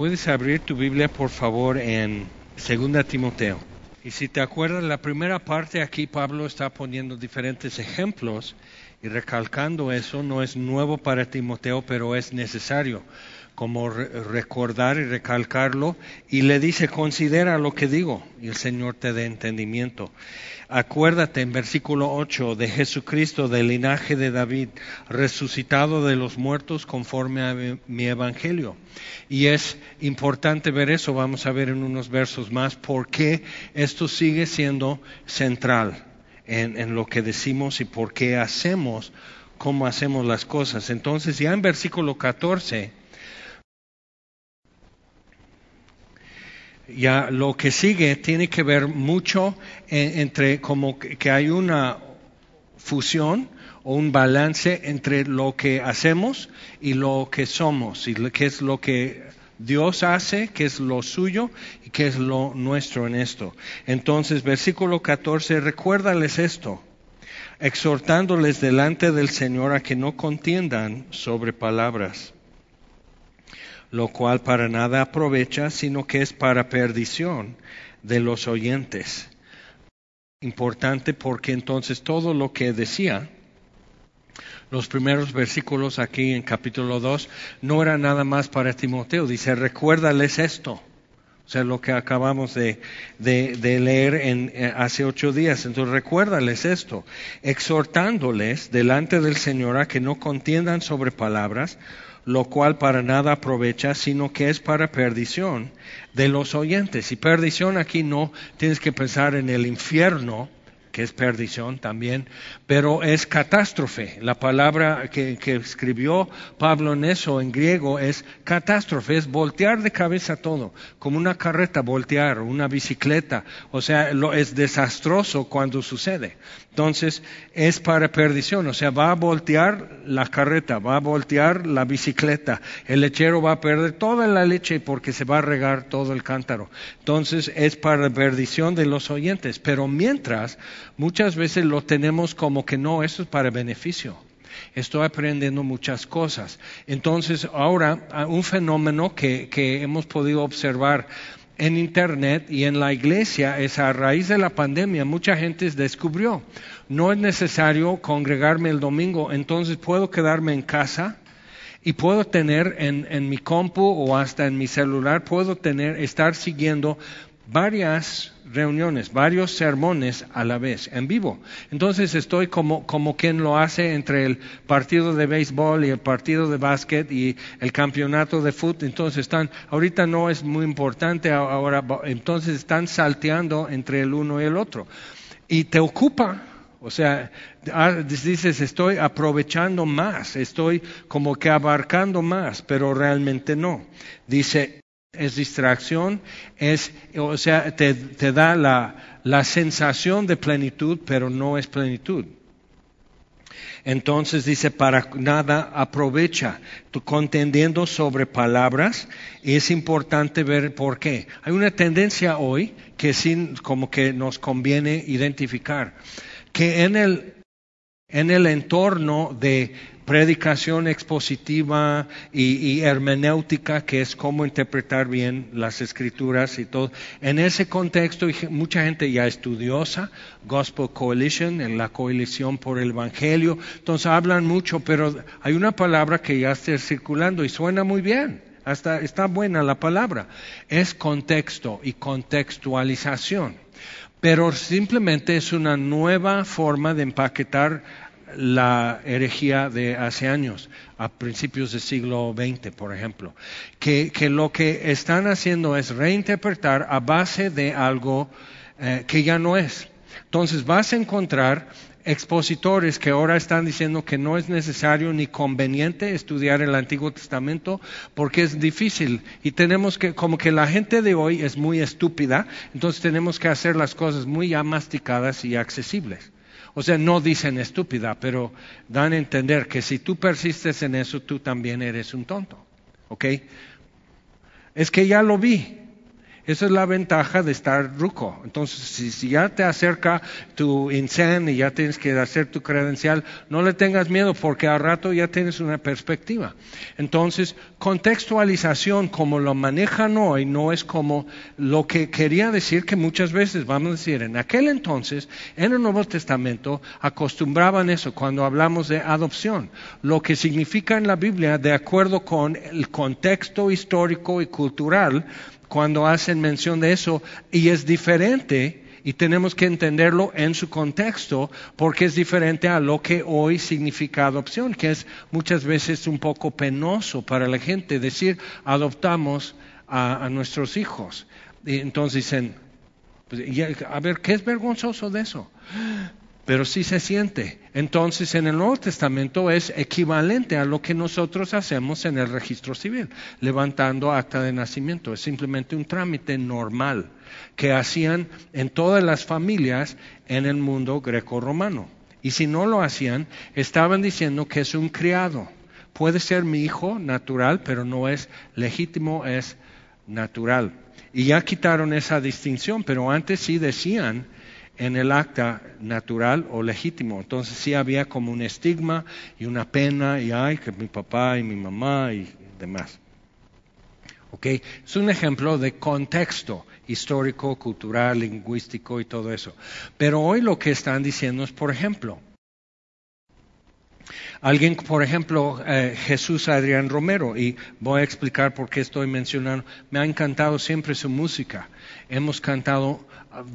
Puedes abrir tu Biblia, por favor, en 2 Timoteo. Y si te acuerdas, la primera parte aquí Pablo está poniendo diferentes ejemplos y recalcando eso, no es nuevo para Timoteo, pero es necesario como recordar y recalcarlo, y le dice, considera lo que digo, y el Señor te dé entendimiento. Acuérdate en versículo 8 de Jesucristo del linaje de David, resucitado de los muertos conforme a mi evangelio. Y es importante ver eso, vamos a ver en unos versos más, porque esto sigue siendo central en, en lo que decimos y por qué hacemos, cómo hacemos las cosas. Entonces ya en versículo 14, ya lo que sigue tiene que ver mucho entre como que hay una fusión o un balance entre lo que hacemos y lo que somos, y qué es lo que Dios hace, qué es lo suyo y qué es lo nuestro en esto. Entonces, versículo 14, recuérdales esto, exhortándoles delante del Señor a que no contiendan sobre palabras lo cual para nada aprovecha, sino que es para perdición de los oyentes. Importante porque entonces todo lo que decía, los primeros versículos aquí en capítulo 2, no era nada más para Timoteo. Dice, recuérdales esto. O sea, lo que acabamos de, de, leer eh, hace ocho días. Entonces, recuérdales esto, exhortándoles delante del Señor a que no contiendan sobre palabras, lo cual para nada aprovecha, sino que es para perdición de los oyentes. Y perdición aquí no tienes que pensar en el infierno, que es perdición también, pero es catástrofe. La palabra que, escribió Pablo en eso en griego es catástrofe, es voltear de cabeza todo, como una carreta voltear, una bicicleta, o sea, lo, es desastroso cuando sucede. Entonces, es para perdición, o sea, va a voltear la carreta, va a voltear la bicicleta, el lechero va a perder toda la leche porque se va a regar todo el cántaro. Entonces, es para perdición de los oyentes, pero mientras, muchas veces lo tenemos como que no, eso es para beneficio. Estoy aprendiendo muchas cosas. Entonces, ahora, un fenómeno que, que hemos podido observar en Internet y en la iglesia es a raíz de la pandemia, mucha gente descubrió, no es necesario congregarme el domingo, entonces puedo quedarme en casa y puedo tener en, en mi compu o hasta en mi celular, puedo tener, estar siguiendo varias reuniones, varios sermones a la vez, en vivo. Entonces estoy como, como quien lo hace entre el partido de béisbol y el partido de básquet y el campeonato de fútbol. Entonces están, ahorita no es muy importante, ahora, entonces están salteando entre el uno y el otro. Y te ocupa, o sea, ah, dices, estoy aprovechando más, estoy como que abarcando más, pero realmente no. Dice, es distracción, es, o sea, te, da la, la, sensación de plenitud, pero no es plenitud. Entonces dice, para nada aprovecha, contendiendo sobre palabras, y es importante ver por qué. Hay una tendencia hoy que sí, como que nos conviene identificar, que en el, en el entorno de predicación expositiva y, hermenéutica, que es cómo interpretar bien las escrituras y todo. En ese contexto, mucha gente ya estudiosa, Gospel Coalition, en la coalición por el Evangelio, entonces hablan mucho, pero hay una palabra que ya está circulando y suena muy bien. Hasta está buena la palabra. Es contexto y contextualización. Pero simplemente es una nueva forma de empaquetar la herejía de hace años, a principios del siglo XX, por ejemplo, que, lo que están haciendo es reinterpretar a base de algo eh, que ya no es. Entonces vas a encontrar expositores que ahora están diciendo que no es necesario ni conveniente estudiar el Antiguo Testamento porque es difícil y tenemos que, como que la gente de hoy es muy estúpida, entonces tenemos que hacer las cosas muy ya masticadas y accesibles. O sea, no dicen estúpida, pero dan a entender que si tú persistes en eso, tú también eres un tonto. ¿Ok? Es que ya lo vi. Esa es la ventaja de estar ruco. Entonces, si, ya te acerca tu INSEN y ya tienes que hacer tu credencial, no le tengas miedo porque al rato ya tienes una perspectiva. Entonces, contextualización como lo manejan hoy no es como lo que quería decir que muchas veces, vamos a decir, en aquel entonces, en el Nuevo Testamento, acostumbraban eso cuando hablamos de adopción. Lo que significa en la Biblia, de acuerdo con el contexto histórico y cultural, cuando hacen mención de eso y es diferente y tenemos que entenderlo en su contexto porque es diferente a lo que hoy significa adopción, que es muchas veces un poco penoso para la gente decir adoptamos a, nuestros hijos. Y entonces dicen, pues, a ver, ¿qué es vergonzoso de eso? Pero sí se siente. Entonces, en el Nuevo Testamento es equivalente a lo que nosotros hacemos en el registro civil, levantando acta de nacimiento. Es simplemente un trámite normal que hacían en todas las familias en el mundo greco-romano. Y si no lo hacían, estaban diciendo que es un criado. Puede ser mi hijo natural, pero no es legítimo, es natural. Y ya quitaron esa distinción, pero antes sí decían en el acta natural o legítimo. Entonces sí había como un estigma y una pena y ay, que mi papá y mi mamá y demás. ¿Ok? Es un ejemplo de contexto histórico, cultural, lingüístico y todo eso. Pero hoy lo que están diciendo es, por ejemplo, Alguien, por ejemplo, eh, Jesús Adrián Romero, y voy a explicar por qué estoy mencionando, me ha encantado siempre su música. Hemos cantado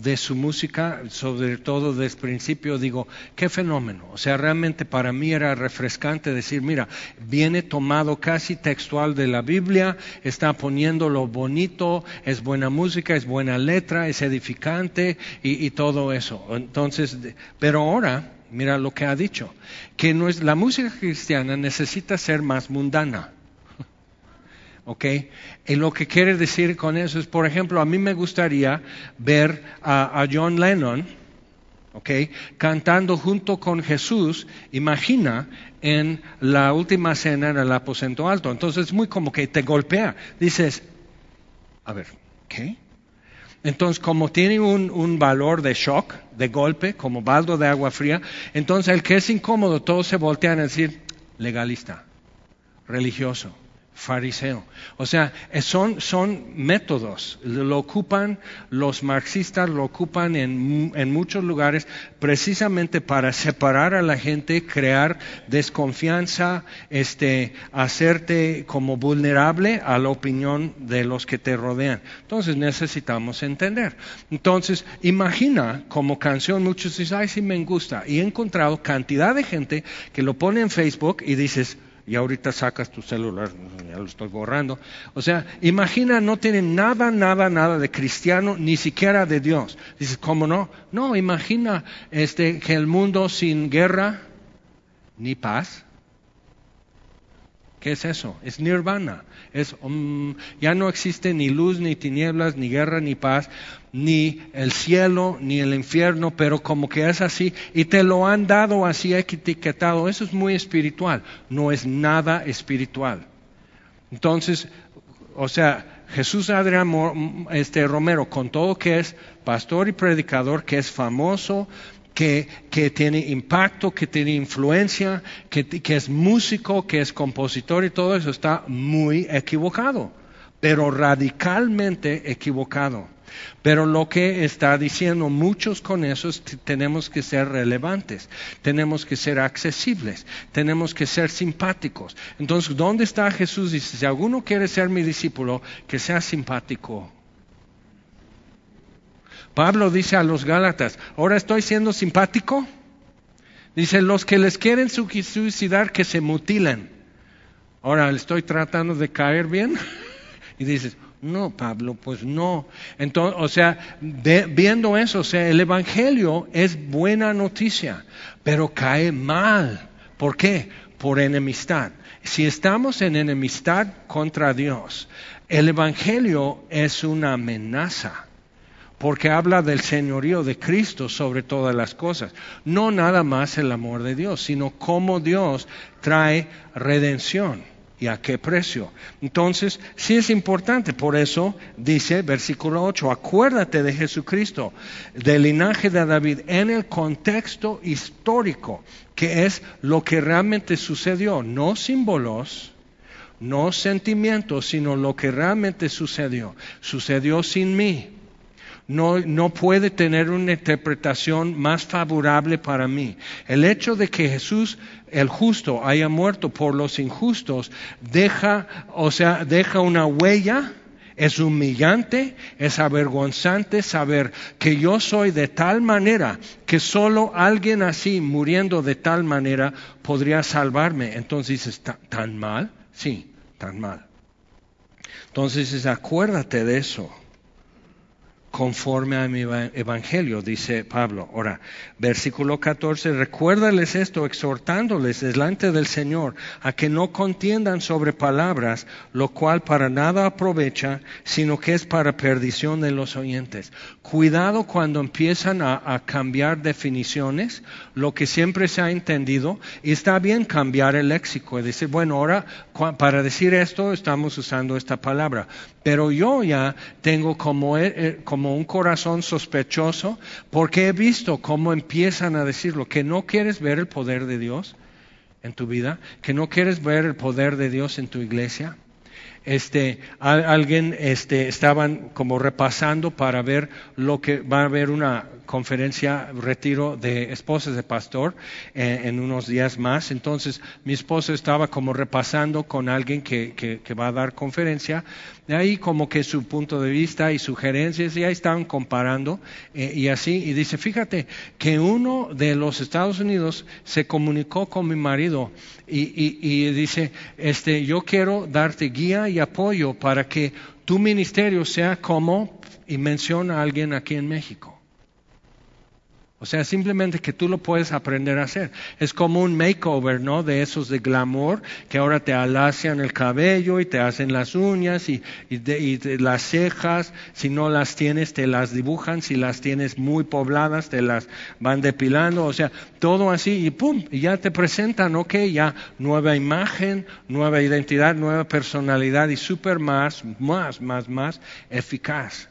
de su música, sobre todo desde el principio, digo, qué fenómeno. O sea, realmente para mí era refrescante decir, mira, viene tomado casi textual de la Biblia, está poniendo lo bonito, es buena música, es buena letra, es edificante y, y todo eso. Entonces, pero ahora, mira lo que ha dicho, que no es, la música cristiana necesita ser más mundana. ¿Ok? Y lo que quiere decir con eso es, por ejemplo, a mí me gustaría ver a, John Lennon, ¿ok? Cantando junto con Jesús, imagina, en la última cena en el aposento alto. Entonces es muy como que te golpea. Dices, a ver, ¿qué? Entonces, como tiene un, un, valor de shock, de golpe, como baldo de agua fría, entonces el que es incómodo, todos se voltean a decir, legalista, religioso fariseo. O sea, son, son métodos, lo ocupan los marxistas, lo ocupan en, en, muchos lugares precisamente para separar a la gente, crear desconfianza, este, hacerte como vulnerable a la opinión de los que te rodean. Entonces necesitamos entender. Entonces, imagina como canción, muchos dicen, ay, sí me gusta. Y he encontrado cantidad de gente que lo pone en Facebook y dices, y ahorita sacas tu celular, ya lo estoy borrando. O sea, imagina, no tiene nada, nada, nada de cristiano, ni siquiera de Dios. Dices, ¿cómo no? No, imagina este, que el mundo sin guerra ni paz. ¿Qué es eso? Es nirvana. Es, um, ya no existe ni luz, ni tinieblas, ni guerra, ni paz ni el cielo, ni el infierno, pero como que es así, y te lo han dado así etiquetado, eso es muy espiritual, no es nada espiritual. Entonces, o sea, Jesús Adrián este, Romero, con todo que es pastor y predicador, que es famoso, que, tiene impacto, que tiene influencia, que, que es músico, que es compositor y todo eso, está muy equivocado, pero radicalmente equivocado. Pero lo que está diciendo muchos con eso es que tenemos que ser relevantes, tenemos que ser accesibles, tenemos que ser simpáticos. Entonces, ¿dónde está Jesús? Dice, si alguno quiere ser mi discípulo, que sea simpático. Pablo dice a los Gálatas, ahora estoy siendo simpático. Dice, los que les quieren suicidar, que se mutilen. Ahora, ¿le estoy tratando de caer bien? y dices, no, Pablo, pues no. Entonces, o sea, viendo eso, o sea, el Evangelio es buena noticia, pero cae mal. ¿Por qué? Por enemistad. Si estamos en enemistad contra Dios, el Evangelio es una amenaza porque habla del señorío de Cristo sobre todas las cosas. No nada más el amor de Dios, sino cómo Dios trae redención. y a qué precio. Entonces, sí es importante, por eso dice versículo 8, acuérdate de Jesucristo, del linaje de David, en el contexto histórico, que es lo que realmente sucedió, no símbolos, no sentimientos, sino lo que realmente sucedió. Sucedió sin mí. No, no, puede tener una interpretación más favorable para mí. El hecho de que Jesús, el justo, haya muerto por los injustos, deja, o sea, deja una huella, es humillante, es avergonzante saber que yo soy de tal manera que solo alguien así, muriendo de tal manera, podría salvarme. Entonces dices, ¿tan mal? Sí, tan mal. Entonces, acuérdate de eso conforme a mi evangelio, dice Pablo. Ahora, versículo 14, recuérdales esto, exhortándoles delante del Señor a que no contiendan sobre palabras, lo cual para nada aprovecha, sino que es para perdición de los oyentes. Cuidado cuando empiezan a, cambiar definiciones, lo que siempre se ha entendido, y está bien cambiar el léxico y decir, bueno, ahora para decir esto estamos usando esta palabra, pero yo ya tengo como, eh, eh, como un corazón sospechoso porque he visto cómo empiezan a decirlo, que no quieres ver el poder de Dios en tu vida, que no quieres ver el poder de Dios en tu iglesia. Este, alguien este, estaban como repasando para ver lo que va a haber una conferencia, retiro de esposas de pastor eh, en unos días más. Entonces mi esposo estaba como repasando con alguien que, que, va a dar conferencia, de ahí como que su punto de vista y sugerencias, y ahí estaban comparando eh, y así, y dice, fíjate que uno de los Estados Unidos se comunicó con mi marido y, y, y dice, este, yo quiero darte guía y apoyo para que tu ministerio sea como, y menciona a alguien aquí en México. O sea, simplemente que tú lo puedes aprender a hacer. Es como un makeover, ¿no? De esos de glamour, que ahora te alacian el cabello y te hacen las uñas y, las cejas. Si no las tienes, te las dibujan. Si las tienes muy pobladas, te las van depilando. O sea, todo así y pum, y ya te presentan, ok, ya nueva imagen, nueva identidad, nueva personalidad y súper más, más, más, más eficaz.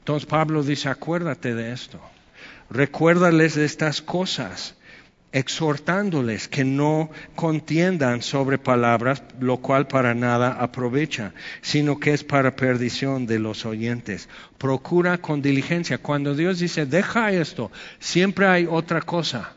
Entonces Pablo dice, acuérdate de esto. Recuérdales estas cosas, exhortándoles que no contiendan sobre palabras, lo cual para nada aprovecha, sino que es para perdición de los oyentes. Procura con diligencia. Cuando Dios dice, deja esto, siempre hay otra cosa.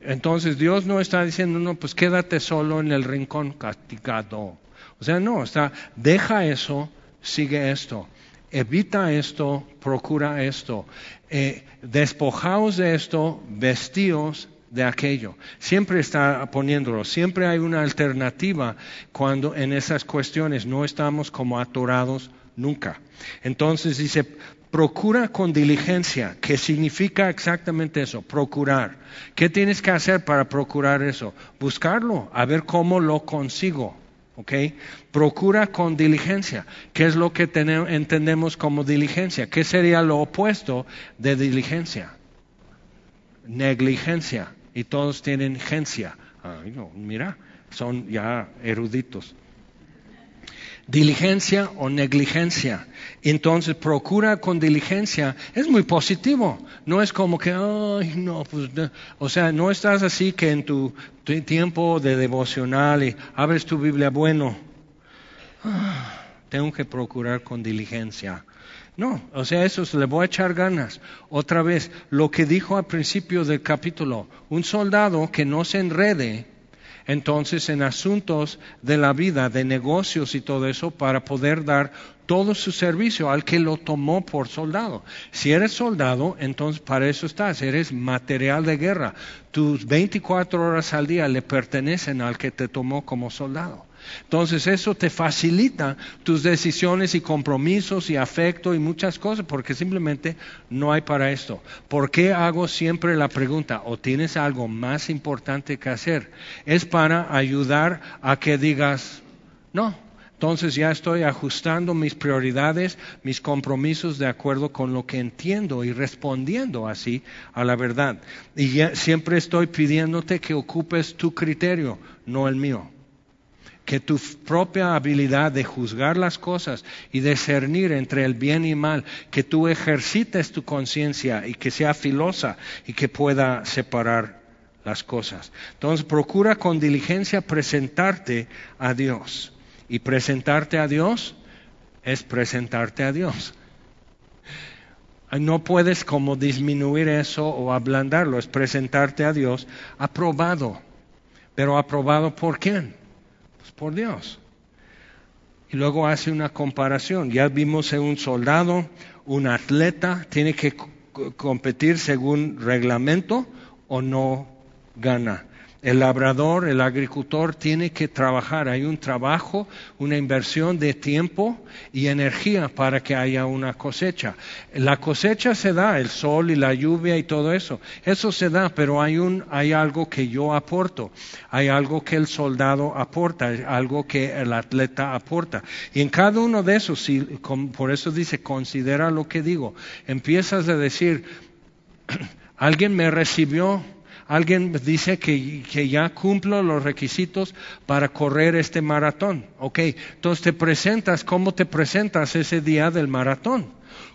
Entonces Dios no está diciendo, no, pues quédate solo en el rincón castigado. O sea, no, está, deja eso, sigue esto evita esto, procura esto, eh, despojaos de esto, vestíos de aquello. Siempre está poniéndolo, siempre hay una alternativa cuando en esas cuestiones no estamos como atorados nunca. Entonces dice, procura con diligencia, que significa exactamente eso, procurar. ¿Qué tienes que hacer para procurar eso? Buscarlo, a ver cómo lo consigo. Procura con diligencia. ¿Qué es lo que entendemos como diligencia? ¿Qué sería lo opuesto de diligencia? Negligencia. Y todos tienen gencia. mira, son ya eruditos diligencia o negligencia. Entonces, procura con diligencia. Es muy positivo. No es como que, ay, no, pues, o sea, no estás así que en tu, tiempo de devocional y abres tu Biblia, bueno, ah, tengo que procurar con diligencia. No, o sea, eso le voy a echar ganas. Otra vez, lo que dijo al principio del capítulo, un soldado que no se enrede entonces en asuntos de la vida, de negocios y todo eso, para poder dar todo su servicio al que lo tomó por soldado. Si eres soldado, entonces para eso estás, eres material de guerra. Tus 24 horas al día le pertenecen al que te tomó como soldado. Entonces eso te facilita tus decisiones y compromisos y afecto y muchas cosas porque simplemente no hay para esto. ¿Por qué hago siempre la pregunta o tienes algo más importante que hacer? Es para ayudar a que digas, no, entonces ya estoy ajustando mis prioridades, mis compromisos de acuerdo con lo que entiendo y respondiendo así a la verdad. Y siempre estoy pidiéndote que ocupes tu criterio, no el mío. que tu propia habilidad de juzgar las cosas y discernir entre el bien y mal, que tú ejercites tu conciencia y que sea filosa y que pueda separar las cosas. Entonces procura con diligencia presentarte a Dios. Y presentarte a Dios es presentarte a Dios. No puedes como disminuir eso o ablandarlo, es presentarte a Dios aprobado. Pero aprobado por quién? Pues por Dios. Y luego hace una comparación. Ya vimos en un soldado, un atleta, tiene que competir según reglamento o no gana. El labrador, el agricultor tiene que trabajar. Hay un trabajo, una inversión de tiempo y energía para que haya una cosecha. La cosecha se da, el sol y la lluvia y todo eso. Eso se da, pero hay, un, hay algo que yo aporto. Hay algo que el soldado aporta, algo que el atleta aporta. Y en cada uno de esos, por eso dice, considera lo que digo. Empiezas a decir, alguien me recibió Alguien dice que, ya cumplo los requisitos para correr este maratón. Ok, entonces te presentas, ¿cómo te presentas ese día del maratón?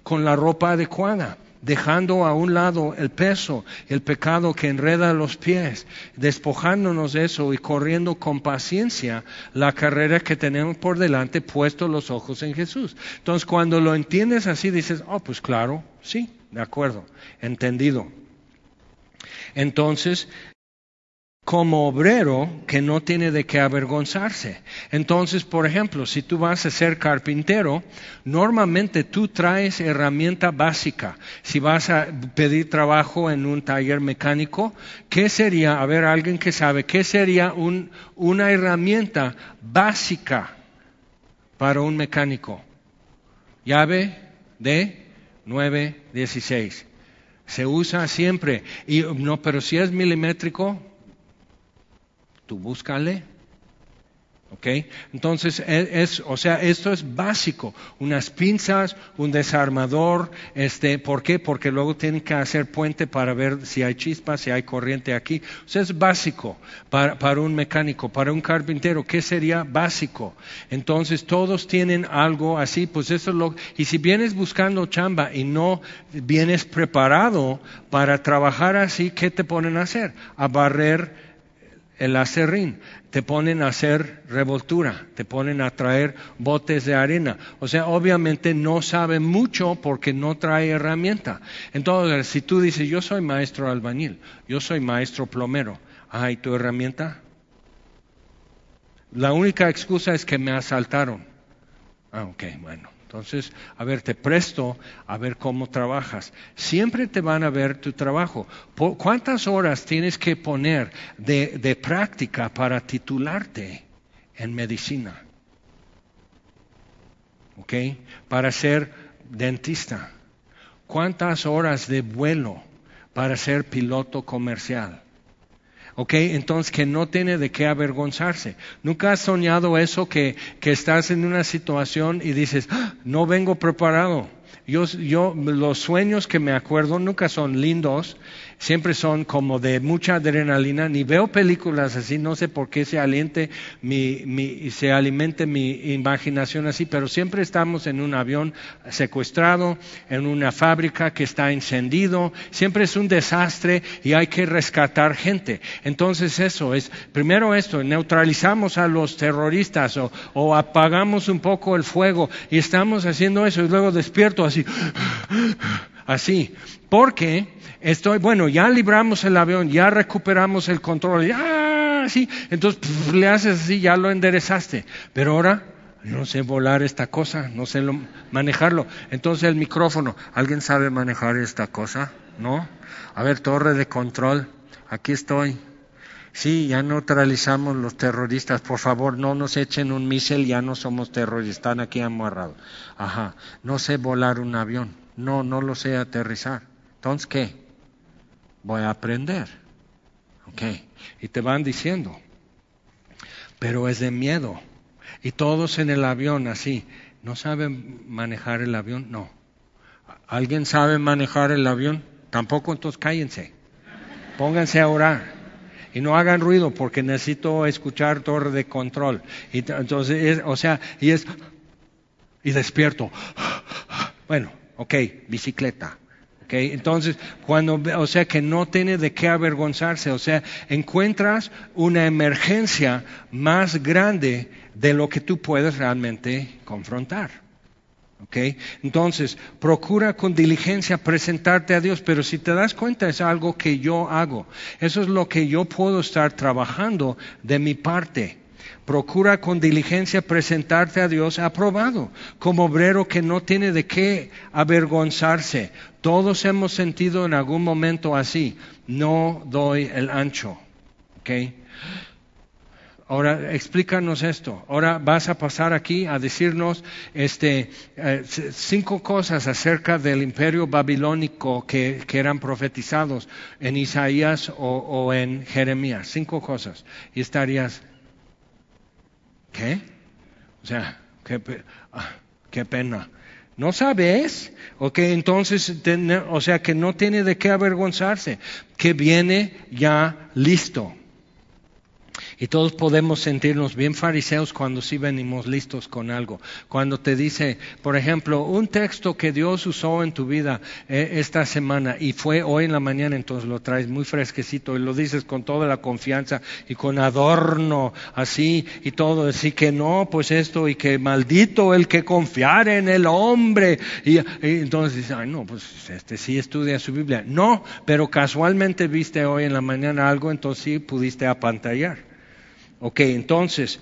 Con la ropa adecuada dejando a un lado el peso, el pecado que enreda los pies, despojándonos de eso y corriendo con paciencia la carrera que tenemos por delante, puesto los ojos en Jesús. Entonces, cuando lo entiendes así, dices, oh, pues claro, sí, de acuerdo, entendido. Entonces, como obrero que no tiene de qué avergonzarse. Entonces, por ejemplo, si tú vas a ser carpintero, normalmente tú traes herramienta básica. Si vas a pedir trabajo en un taller mecánico, ¿qué sería, a ver, alguien que sabe, qué sería una herramienta básica para un mecánico? Llave de 916. Se usa siempre. Y no, pero si es milimétrico, tú búscale ¿Ok? Entonces, e, es, o sea, esto es básico. Unas pinzas, un desarmador, este, ¿por qué? Porque luego tienen que hacer puente para ver si hay chispas, si hay corriente aquí. O es básico para, para un mecánico, para un carpintero. ¿Qué sería básico? Entonces, todos tienen algo así, pues eso es lo. Y si vienes buscando chamba y no vienes preparado para trabajar así, ¿qué te ponen a hacer? A barrer el acerrín, te ponen a hacer revoltura, te ponen a traer botes de arena. O sea, obviamente no sabe mucho porque no trae herramienta. Entonces, si tú dices, yo soy maestro albañil, yo soy maestro plomero, ah, ¿y tu herramienta? La única excusa es que me asaltaron. Ah, ok, bueno. Entonces, a ver, te presto a ver cómo trabajas. Siempre te van a ver tu trabajo. ¿Cuántas horas tienes que poner de, práctica para titularte en medicina? ¿Ok? Para ser dentista. ¿Cuántas horas de vuelo para ser piloto comercial? ¿Ok? Entonces que no tiene de qué avergonzarse. ¿Nunca has soñado eso que, que estás en una situación y dices, ah, no vengo preparado? Yo, yo, los sueños que me acuerdo nunca son lindos, siempre son como de mucha adrenalina, ni veo películas así, no sé por qué se aliente mi, mi, se alimente mi imaginación así, pero siempre estamos en un avión secuestrado, en una fábrica que está encendido, siempre es un desastre y hay que rescatar gente. Entonces eso es, primero esto, neutralizamos a los terroristas o, o apagamos un poco el fuego y estamos haciendo eso y luego despierto así, así, porque estoy, bueno, ya libramos el avión, ya recuperamos el control, ya, sí, entonces le haces así, ya lo enderezaste, pero ahora no sé volar esta cosa, no sé manejarlo. Entonces el micrófono, ¿alguien sabe manejar esta cosa? ¿No? A ver, torre de control, aquí estoy. Sí, ya neutralizamos los terroristas, por favor, no nos echen un misil, ya no somos terroristas, están aquí amarrados. Ajá, no sé volar un avión, no, no lo sé aterrizar. Entonces, ¿qué? voy a aprender. ¿Ok? Y te van diciendo, pero es de miedo. Y todos en el avión así, ¿no saben manejar el avión? No. ¿Alguien sabe manejar el avión? Tampoco, entonces cállense. Pónganse a orar. y no hagan ruido porque necesito escuchar torre de control. Y entonces, o sea, y es, y despierto. Bueno, ok, bicicleta. Okay, entonces, cuando, o sea, que no tiene de qué avergonzarse, o sea, encuentras una emergencia más grande de lo que tú puedes realmente confrontar. Okay? Entonces, procura con diligencia presentarte a Dios, pero si te das cuenta es algo que yo hago. Eso es lo que yo puedo estar trabajando de mi parte. Procura con diligencia presentarte a Dios aprobado, como obrero que no tiene de qué avergonzarse. Todos hemos sentido en algún momento así, no doy el ancho. Ahora explícanos esto. Ahora vas a pasar aquí a decirnos este, eh, cinco cosas acerca del imperio babilónico que, eran profetizados en Isaías o, en Jeremías. Cinco cosas. Y estarías ¿Qué? O sea, qué, ah, qué pena. ¿No sabes? Ok, entonces, o sea, que no tiene de qué avergonzarse, que viene ya listo. Y todos podemos sentirnos bien fariseos cuando sí venimos listos con algo. Cuando te dice, por ejemplo, un texto que Dios usó en tu vida eh, esta semana y fue hoy en la mañana, entonces lo traes muy fresquecito y lo dices con toda la confianza y con adorno así y todo. Así que no, pues esto y que maldito el que confiare en el hombre. Y, y entonces dices, ay no, pues este sí estudia su Biblia. No, pero casualmente viste hoy en la mañana algo, entonces sí pudiste apantallar. Ok, entonces,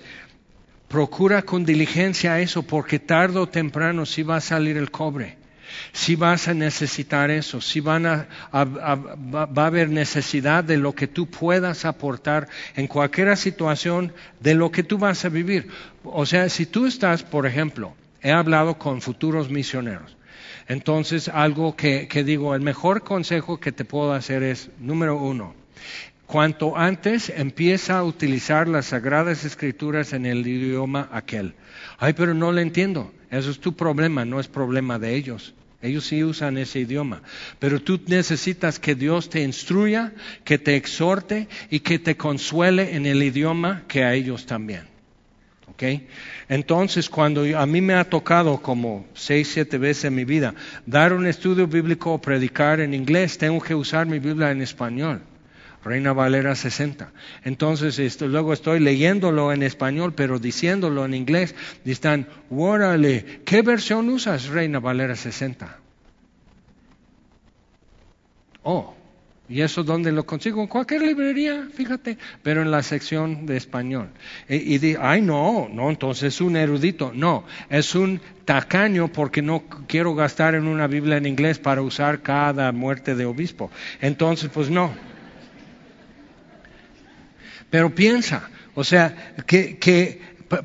procura con diligencia eso porque tarde o temprano sí va a salir el cobre. Sí vas a necesitar eso, sí van a, va a haber necesidad de lo que tú puedas aportar en cualquier situación de lo que tú vas a vivir. O sea, si tú estás, por ejemplo, he hablado con futuros misioneros. Entonces, algo que digo, el mejor consejo que te puedo hacer es, número uno, cuanto antes empieza a utilizar las sagradas escrituras en el idioma aquel. Ay, pero no le entiendo. Eso es tu problema, no es problema de ellos. Ellos sí usan ese idioma. Pero tú necesitas que Dios te instruya, que te exhorte y que te consuele en el idioma que a ellos también. ¿Ok? Entonces, cuando a mí me ha tocado como seis, siete veces en mi vida dar un estudio bíblico o predicar en inglés, tengo que usar mi Biblia en español. Reina Valera 60. Entonces, esto, luego estoy leyéndolo en español, pero diciéndolo en inglés, y están, ¿qué versión usas, Reina Valera 60? Oh, ¿y eso dónde lo consigo? En cualquier librería, fíjate, pero en la sección de español. Y, y di, ay, no, no, entonces es un erudito. No, es un tacaño porque no quiero gastar en una Biblia en inglés para usar cada muerte de obispo. Entonces, pues no. Pero piensa, o sea, que,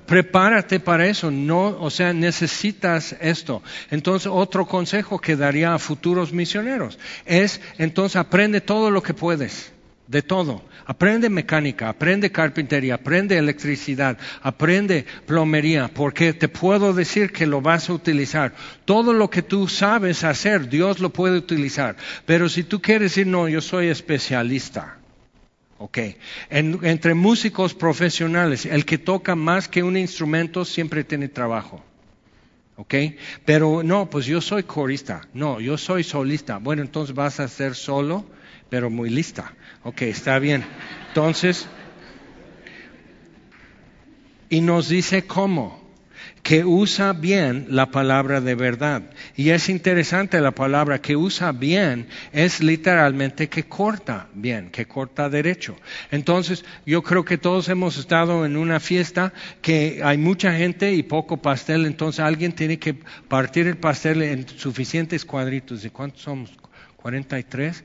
prepárate para eso, no, o sea, necesitas esto. Entonces, otro consejo que daría a futuros misioneros es, entonces, aprende todo lo que puedes, de todo. Aprende mecánica, aprende carpintería, aprende electricidad, aprende plomería, porque te puedo decir que lo vas a utilizar. Todo lo que tú sabes hacer, Dios lo puede utilizar. Pero si tú quieres decir, no, yo soy especialista, Ok. entre músicos profesionales, el que toca más que un instrumento siempre tiene trabajo. ¿Ok? Pero no, pues yo soy corista. No, yo soy solista. Bueno, entonces vas a ser solo, pero muy lista. Ok, está bien. Entonces, y nos dice cómo que usa bien la palabra de verdad. Y es interesante la palabra que usa bien es literalmente que corta bien, que corta derecho. Entonces, yo creo que todos hemos estado en una fiesta que hay mucha gente y poco pastel, entonces alguien tiene que partir el pastel en suficientes cuadritos. ¿De cuántos somos? ¿43?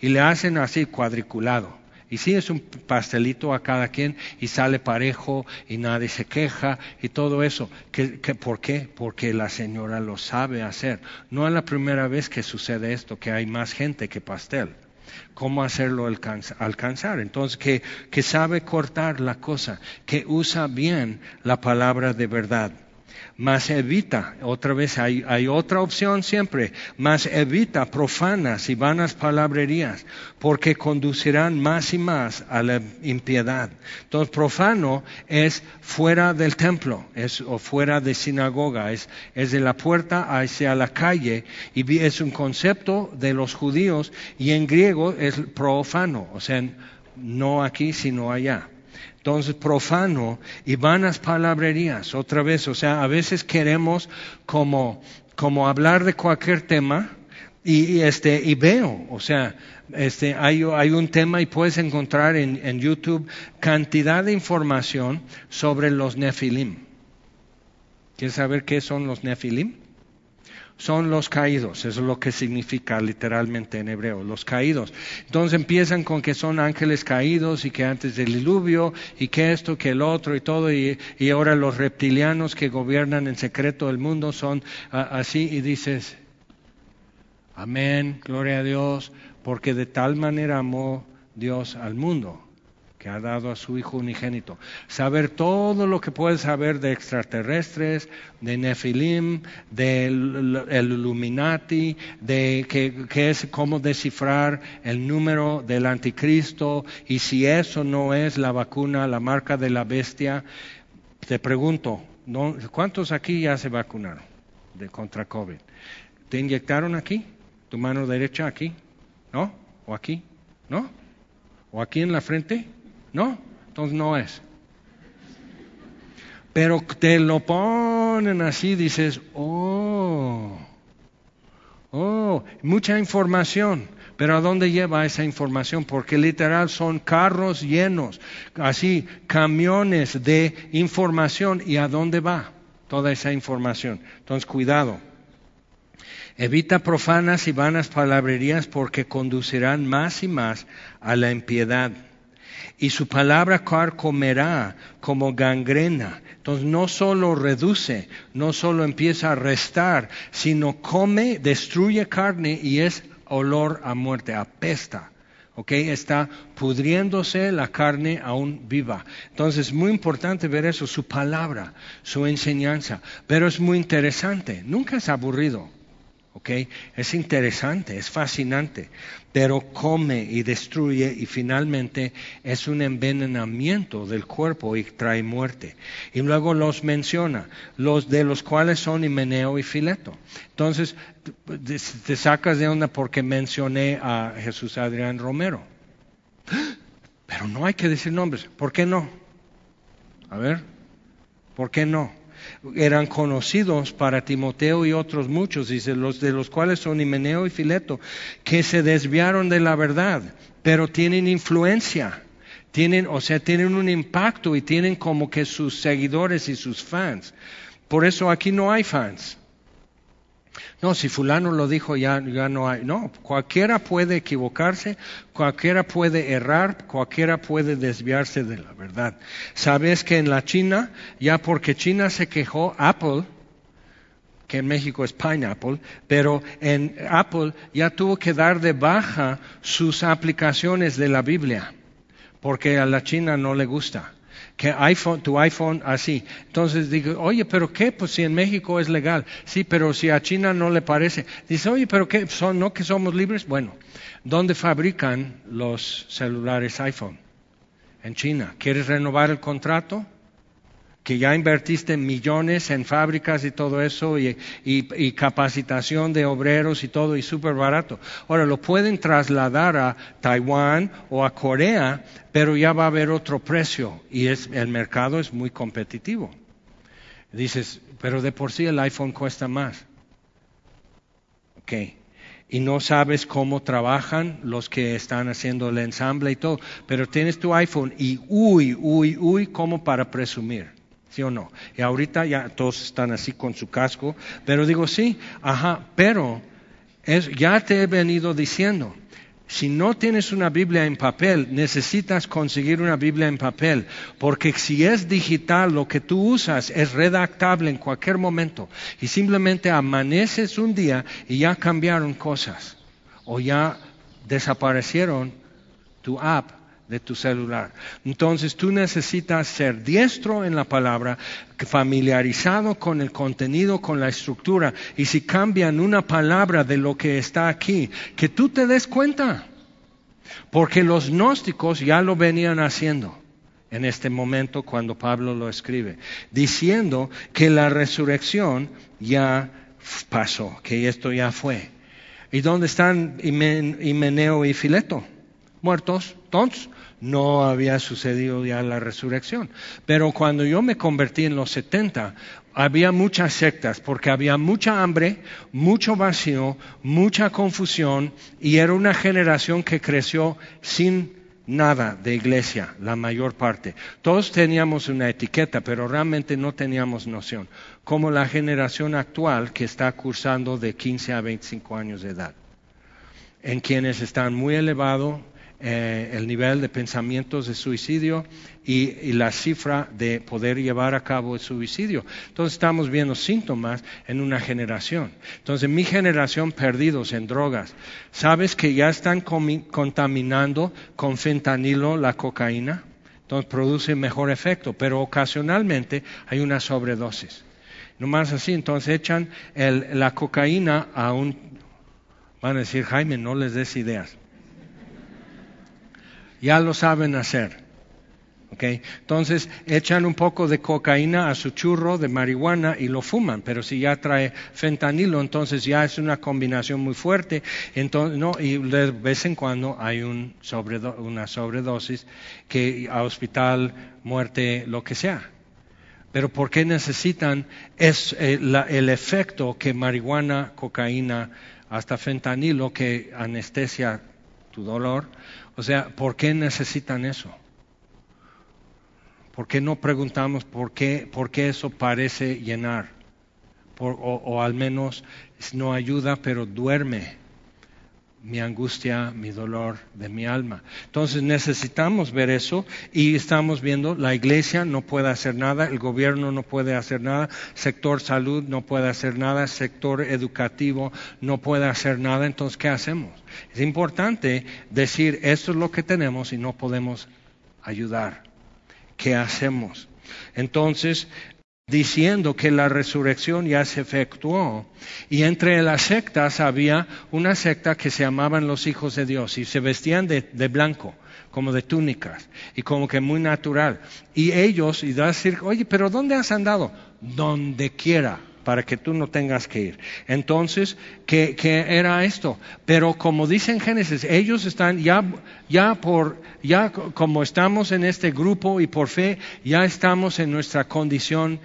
Y le hacen así cuadriculado. Y sí es un pastelito a cada quien y sale parejo y nadie se queja y todo eso. ¿Qué, por qué? Porque la señora lo sabe hacer. No es la primera vez que sucede esto, que hay más gente que pastel. ¿Cómo hacerlo alcanzar? Entonces, que, que sabe cortar la cosa, que usa bien la palabra de verdad. Más evita, otra vez hay, hay, otra opción siempre, más evita profanas y vanas palabrerías, porque conducirán más y más a la impiedad. Entonces, profano es fuera del templo, es o fuera de sinagoga, es, es de la puerta hacia la calle, y es un concepto de los judíos, y en griego es profano, o sea, no aquí, sino allá. Entonces, profano y vanas palabrerías, otra vez, o sea, a veces queremos como, como hablar de cualquier tema y, este, y veo, o sea, este, hay, hay un tema y puedes encontrar en, en YouTube cantidad de información sobre los nefilim. ¿Quieres saber qué son los nefilim? Son los caídos, eso es lo que significa literalmente en hebreo, los caídos. Entonces empiezan con que son ángeles caídos y que antes del diluvio y que esto, que el otro y todo, y, ahora los reptilianos que gobiernan en secreto el mundo son así y dices, amén, gloria a Dios, porque de tal manera amó Dios al mundo ha dado a su Hijo unigénito. Saber todo lo que puedes saber de extraterrestres, de Nefilim, del Illuminati, de qué es cómo descifrar el número del anticristo y si eso no es la vacuna, la marca de la bestia. Te pregunto, ¿cuántos aquí ya se vacunaron de contra COVID? ¿Te inyectaron aquí? ¿Tu mano derecha aquí? ¿No? ¿O aquí? ¿No? ¿O aquí en la frente? No, entonces no es. Pero te lo ponen así, dices, oh, oh, mucha información. Pero ¿a dónde lleva esa información? Porque literal son carros llenos, así, camiones de información. ¿Y a dónde va toda esa información? Entonces, cuidado. Evita profanas y vanas palabrerías porque conducirán más y más a la impiedad y su palabra comerá como gangrena. Entonces no solo reduce, no solo empieza a restar, sino come, destruye carne y es olor a muerte, apesta. ¿ok? Está pudriéndose la carne aún viva. Entonces es muy importante ver eso, su palabra, su enseñanza. Pero es muy interesante, nunca es aburrido. Es interesante, es fascinante, pero come y destruye y finalmente es un envenenamiento del cuerpo y trae muerte. Y luego los menciona, los de los cuales son Himeneo y Fileto. Entonces, te sacas de onda porque mencioné a Jesús Adrián Romero. Pero no hay que decir nombres. ¿Por qué no? A ver, ¿por qué no? Eran conocidos para Timoteo y otros muchos, dice, los de los cuales son Himeneo y Fileto, que se desviaron de la verdad, pero tienen influencia, tienen, o sea, tienen un impacto y tienen como que sus seguidores y sus fans. Por eso aquí no hay fans. No, si fulano lo dijo ya, no hay. No, cualquiera puede equivocarse, cualquiera puede errar, cualquiera puede desviarse de la verdad. Sabes que en la China, ya porque China se quejó, Apple, que en México es Pineapple, pero en Apple ya tuvo que dar de baja sus aplicaciones de la Biblia, porque a la China no le gusta que iPhone, tu iPhone así. Entonces digo, oye, pero qué, pues si en México es legal, sí, pero si a China no le parece. Dice, oye, pero qué, son, no que somos libres. Bueno, ¿dónde fabrican los celulares iPhone? En China. ¿Quieres renovar el contrato? Que ya invertiste millones en fábricas y todo eso y, capacitación de obreros y todo y súper barato. Ahora lo pueden trasladar a Taiwán o a Corea, pero ya va a haber otro precio y es, el mercado es muy competitivo. Dices, pero de por sí el iPhone cuesta más. Ok. Y no sabes cómo trabajan los que están haciendo el ensamble y todo, pero tienes tu iPhone y uy, uy, uy, como para presumir. ¿Sí o no? Y ahorita ya todos están así con su casco, pero digo, sí, ajá, pero es, ya te he venido diciendo, si no tienes una Biblia en papel, necesitas conseguir una Biblia en papel, porque si es digital, lo que tú usas es redactable en cualquier momento y simplemente amaneces un día y ya cambiaron cosas o ya desaparecieron tu app de tu celular. Entonces tú necesitas ser diestro en la palabra, familiarizado con el contenido, con la estructura. Y si cambian una palabra de lo que está aquí, que tú te des cuenta. Porque los gnósticos ya lo venían haciendo en este momento cuando Pablo lo escribe, diciendo que la resurrección ya pasó, que esto ya fue. ¿Y dónde están Himeneo y Fileto? Muertos, tontos. No había sucedido ya la resurrección. Pero cuando yo me convertí en los 70, había muchas sectas porque había mucha hambre, mucho vacío, mucha confusión y era una generación que creció sin nada de iglesia, la mayor parte. Todos teníamos una etiqueta, pero realmente no teníamos noción, como la generación actual que está cursando de 15 a 25 años de edad, en quienes están muy elevados eh, el nivel de pensamientos de suicidio y, la cifra de poder llevar a cabo el suicidio. Entonces estamos viendo síntomas en una generación. Entonces mi generación perdidos en drogas. ¿Sabes que ya están contaminando con fentanilo la cocaína? Entonces produce mejor efecto, pero ocasionalmente hay una sobredosis. No más así, entonces echan la cocaína a un... Van a decir, Jaime, no les des ideas ya lo saben hacer. Okay. Entonces echan un poco de cocaína a su churro de marihuana y lo fuman, pero si ya trae fentanilo, entonces ya es una combinación muy fuerte. Entonces, no, y de vez en cuando hay un una sobredosis que a hospital, muerte, lo que sea. Pero ¿por qué necesitan es, eh, el efecto que marihuana, cocaína, hasta fentanilo que anestesia tu dolor? O sea, ¿por qué necesitan eso? ¿Por qué no preguntamos por qué, por qué eso parece llenar? o, al menos no ayuda, pero duerme mi angustia, mi dolor de mi alma. Entonces necesitamos ver eso y estamos viendo, la iglesia no puede hacer nada, el gobierno no puede hacer nada, sector salud no puede hacer nada, sector educativo no puede hacer nada, entonces ¿qué hacemos? Es importante decir, esto es lo que tenemos y no podemos ayudar. ¿Qué hacemos? Entonces, diciendo que la resurrección ya se efectuó. Y entre las sectas había una secta que se llamaban los hijos de Dios y se vestían de, blanco, como de túnicas, y como que muy natural. Y ellos, y decir, oye, pero ¿dónde has andado? Donde quiera para que tú no tengas que ir. Entonces, ¿qué, era esto? Pero como dice en Génesis, ellos están ya, ya por, ya como estamos en este grupo y por fe, ya estamos en nuestra condición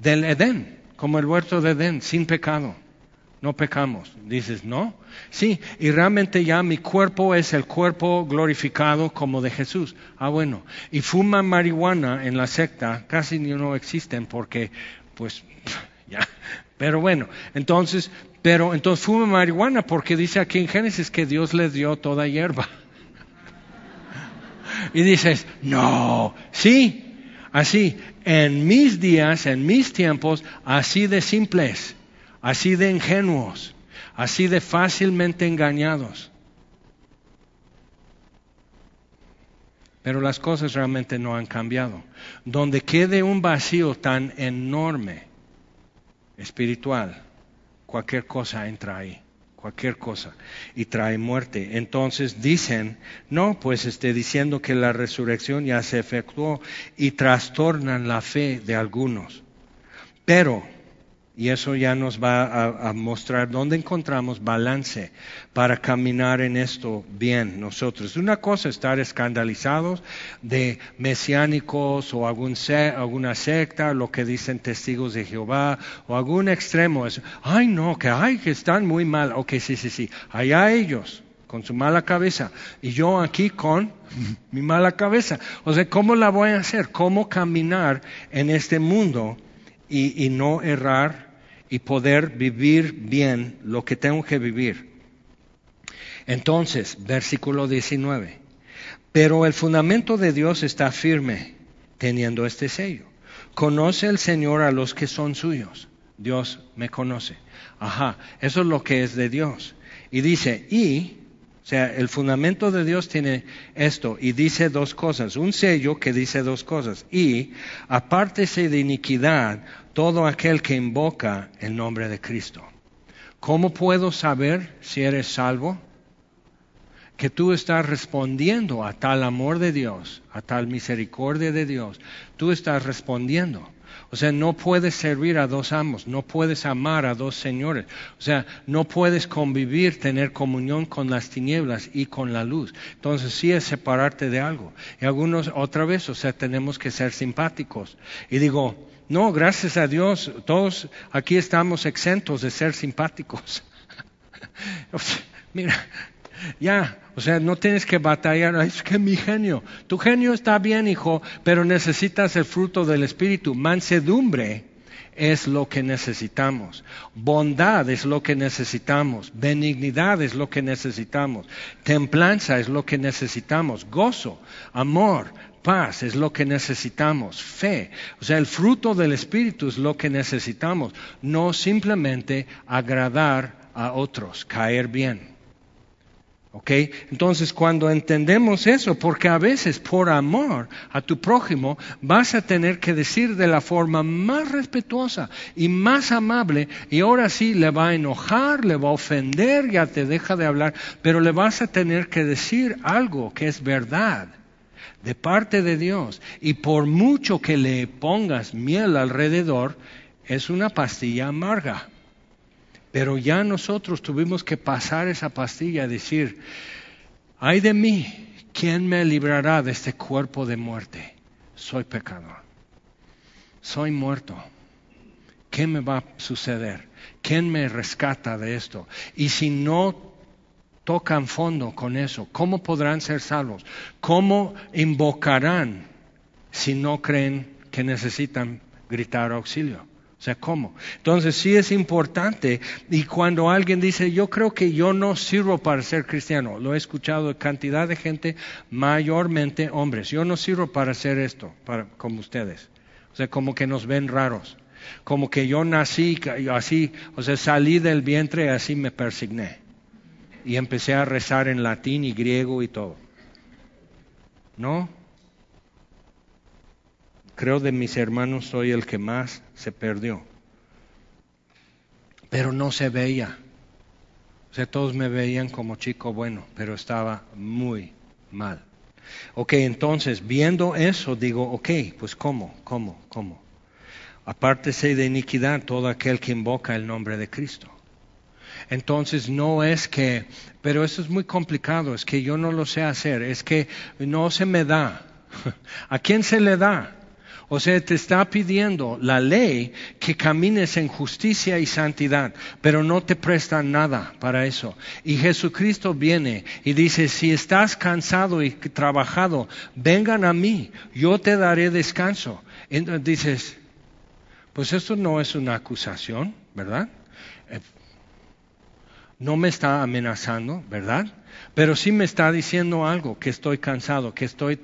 del Edén, como el huerto de Edén, sin pecado. No pecamos. Dices, no. Sí, y realmente ya mi cuerpo es el cuerpo glorificado como de Jesús. Ah, bueno. Y fuman marihuana en la secta, casi no existen porque, pues, ya. Pero bueno, entonces, pero entonces fuma marihuana porque dice aquí en Génesis que Dios les dio toda hierba. Y dices, no, sí, así, en mis días, en mis tiempos, así de simples, así de ingenuos, así de fácilmente engañados. Pero las cosas realmente no han cambiado. Donde quede un vacío tan enorme, espiritual, cualquier cosa entra ahí, cualquier cosa, y trae muerte. Entonces dicen, no, pues esté diciendo que la resurrección ya se efectuó y trastornan la fe de algunos. Pero y eso ya nos va a, mostrar dónde encontramos balance para caminar en esto bien nosotros. Una cosa es estar escandalizados de mesiánicos o algún alguna secta, lo que dicen testigos de Jehová o algún extremo. Es, ay no, que ay, que están muy mal. Ok, sí, sí, sí. Allá ellos con su mala cabeza y yo aquí con mi mala cabeza. O sea, ¿cómo la voy a hacer? ¿Cómo caminar en este mundo y no errar y poder vivir bien lo que tengo que vivir. Entonces, versículo 19. Pero el fundamento de Dios está firme teniendo este sello. Conoce el Señor a los que son suyos. Dios me conoce. Ajá, eso es lo que es de Dios. Y dice, y O sea, el fundamento de Dios tiene esto y dice dos cosas, un sello que dice dos cosas. Y apártese de iniquidad todo aquel que invoca el nombre de Cristo. ¿Cómo puedo saber si eres salvo? Que tú estás respondiendo a tal amor de Dios, a tal misericordia de Dios. Tú estás respondiendo. O sea, no puedes servir a dos amos, no puedes amar a dos señores. O sea, no puedes convivir, tener comunión con las tinieblas y con la luz. Entonces sí es separarte de algo. Y algunos, otra vez, o sea, tenemos que ser simpáticos. Y digo, no, gracias a Dios, todos aquí estamos exentos de ser simpáticos. mira, ya, o sea, no tienes que batallar, es que mi genio, tu genio está bien, hijo, pero necesitas el fruto del Espíritu. Mansedumbre es lo que necesitamos. Bondad es lo que necesitamos. Benignidad es lo que necesitamos. Templanza es lo que necesitamos. Gozo, amor, paz es lo que necesitamos. Fe, o sea, el fruto del Espíritu es lo que necesitamos. No simplemente agradar a otros, caer bien. Entonces, cuando entendemos eso, porque a veces por amor a tu prójimo vas a tener que decir de la forma más respetuosa y más amable, y ahora sí le va a enojar, le va a ofender, ya te deja de hablar, pero le vas a tener que decir algo que es verdad de parte de Dios. Y por mucho que le pongas miel alrededor, es una pastilla amarga. Pero ya nosotros tuvimos que pasar esa pastilla y decir, ay de mí, ¿quién me librará de este cuerpo de muerte? Soy pecador. Soy muerto. ¿Qué me va a suceder? ¿Quién me rescata de esto? Y si no tocan fondo con eso, ¿cómo podrán ser salvos? ¿Cómo invocarán si no creen que necesitan gritar auxilio? O sea, ¿cómo? Entonces sí es importante y cuando alguien dice, yo creo que yo no sirvo para ser cristiano, lo he escuchado de cantidad de gente, mayormente hombres, yo no sirvo para hacer esto, para, como ustedes. O sea, como que nos ven raros, como que yo nací así, o sea, salí del vientre y así me persigné. Y empecé a rezar en latín y griego y todo. ¿No? Creo de mis hermanos soy el que más se perdió. Pero no se veía. O sea, todos me veían como chico bueno, pero estaba muy mal. Ok, entonces, viendo eso, digo, ok, pues ¿cómo? ¿Cómo? ¿Cómo? Apártese de iniquidad todo aquel que invoca el nombre de Cristo. Entonces no es que, pero eso es muy complicado, es que yo no lo sé hacer, es que no se me da. ¿A quién se le da? O sea, te está pidiendo la ley que camines en justicia y santidad, pero no te presta nada para eso. Y Jesucristo viene y dice, si estás cansado y trabajado, vengan a mí, yo te daré descanso. Entonces dices, pues esto no es una acusación, ¿verdad? No me está amenazando, ¿verdad? Pero sí me está diciendo algo, que estoy cansado, que estoy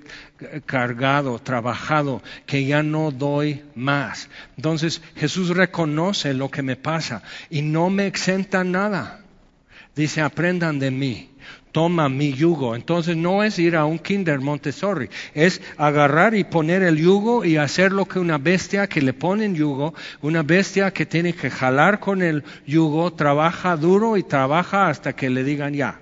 cargado, trabajado, que ya no doy más. Entonces Jesús reconoce lo que me pasa y no me exenta nada. Dice, aprendan de mí toma mi yugo. Entonces no es ir a un kinder Montessori, es agarrar y poner el yugo y hacer lo que una bestia que le ponen yugo, una bestia que tiene que jalar con el yugo, trabaja duro y trabaja hasta que le digan ya.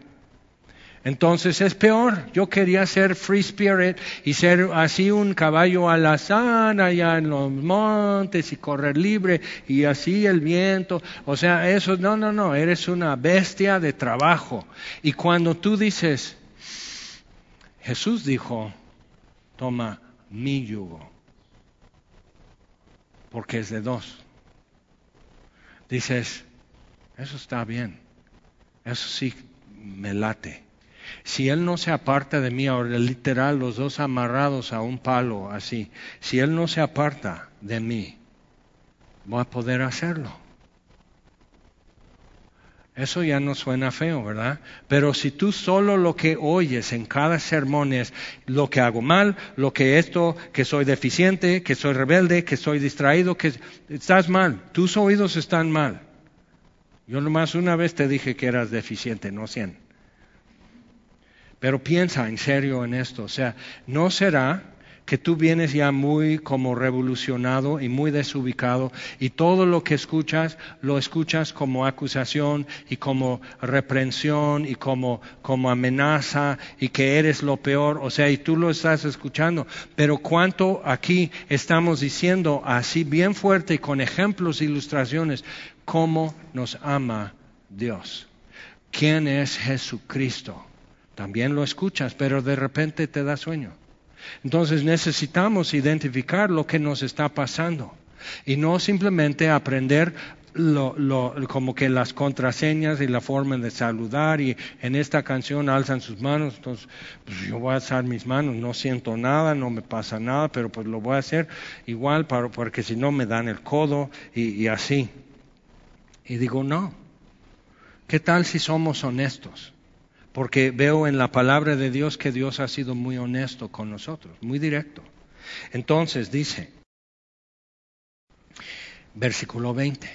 Entonces es peor. Yo quería ser free spirit y ser así un caballo alazán allá en los montes y correr libre y así el viento. O sea, eso, no, no, no, eres una bestia de trabajo. Y cuando tú dices, Jesús dijo, toma mi yugo, porque es de dos. Dices, eso está bien, eso sí me late si Él no se aparta de mí, ahora literal, los dos amarrados a un palo así, si Él no se aparta de mí, voy a poder hacerlo. Eso ya no suena feo, ¿verdad? Pero si tú solo lo que oyes en cada sermón es lo que hago mal, lo que esto, que soy deficiente, que soy rebelde, que soy distraído, que estás mal, tus oídos están mal. Yo nomás una vez te dije que eras deficiente, no cien. Pero piensa en serio en esto. O sea, no será que tú vienes ya muy como revolucionado y muy desubicado y todo lo que escuchas lo escuchas como acusación y como reprensión y como, como amenaza y que eres lo peor, o sea, y tú lo estás escuchando, pero cuánto aquí estamos diciendo así bien fuerte y con ejemplos e ilustraciones cómo nos ama Dios. ¿Quién es Jesucristo? También lo escuchas, pero de repente te da sueño. Entonces necesitamos identificar lo que nos está pasando y no simplemente aprender como que las contraseñas y la forma de saludar y en esta canción alzan sus manos, entonces pues yo voy a alzar mis manos, no siento nada, no me pasa nada, pero pues lo voy a hacer igual para, porque si no me dan el codo y así. Y digo, no, ¿qué tal si somos honestos? Porque veo en la palabra de Dios que Dios ha sido muy honesto con nosotros, muy directo. Entonces dice, versículo 20,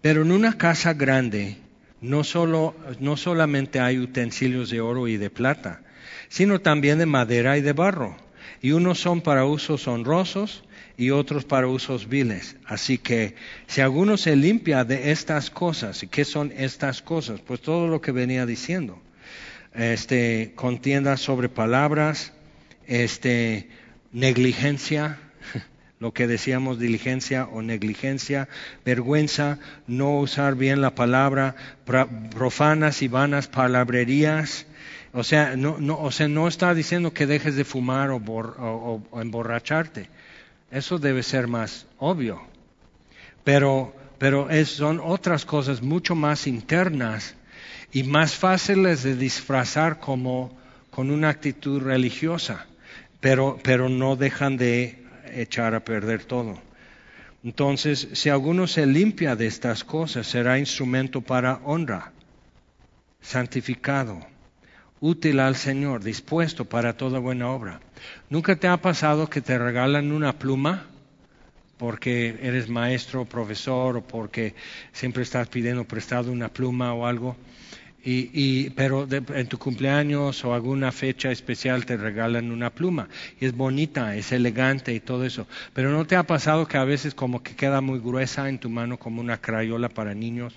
pero en una casa grande no, solo, no solamente hay utensilios de oro y de plata, sino también de madera y de barro, y unos son para usos honrosos y otros para usos viles. Así que si alguno se limpia de estas cosas, ¿y qué son estas cosas? Pues todo lo que venía diciendo este, contienda sobre palabras, este, negligencia, lo que decíamos diligencia o negligencia, vergüenza, no usar bien la palabra, profanas y vanas palabrerías. O sea, no, o sea, no está diciendo que dejes de fumar o, emborracharte. Eso debe ser más obvio. Pero son otras cosas mucho más internas y más fáciles de disfrazar como con una actitud religiosa, pero, pero no dejan de echar a perder todo. Entonces, si alguno se limpia de estas cosas, será instrumento para honra, santificado, útil al Señor, dispuesto para toda buena obra. ¿Nunca te ha pasado que te regalan una pluma? porque eres maestro, profesor, o porque siempre estás pidiendo prestado una pluma o algo, y, pero en tu cumpleaños o alguna fecha especial te regalan una pluma y es bonita, es elegante y todo eso. Pero ¿no te ha pasado que a veces como que queda muy gruesa en tu mano como una crayola para niños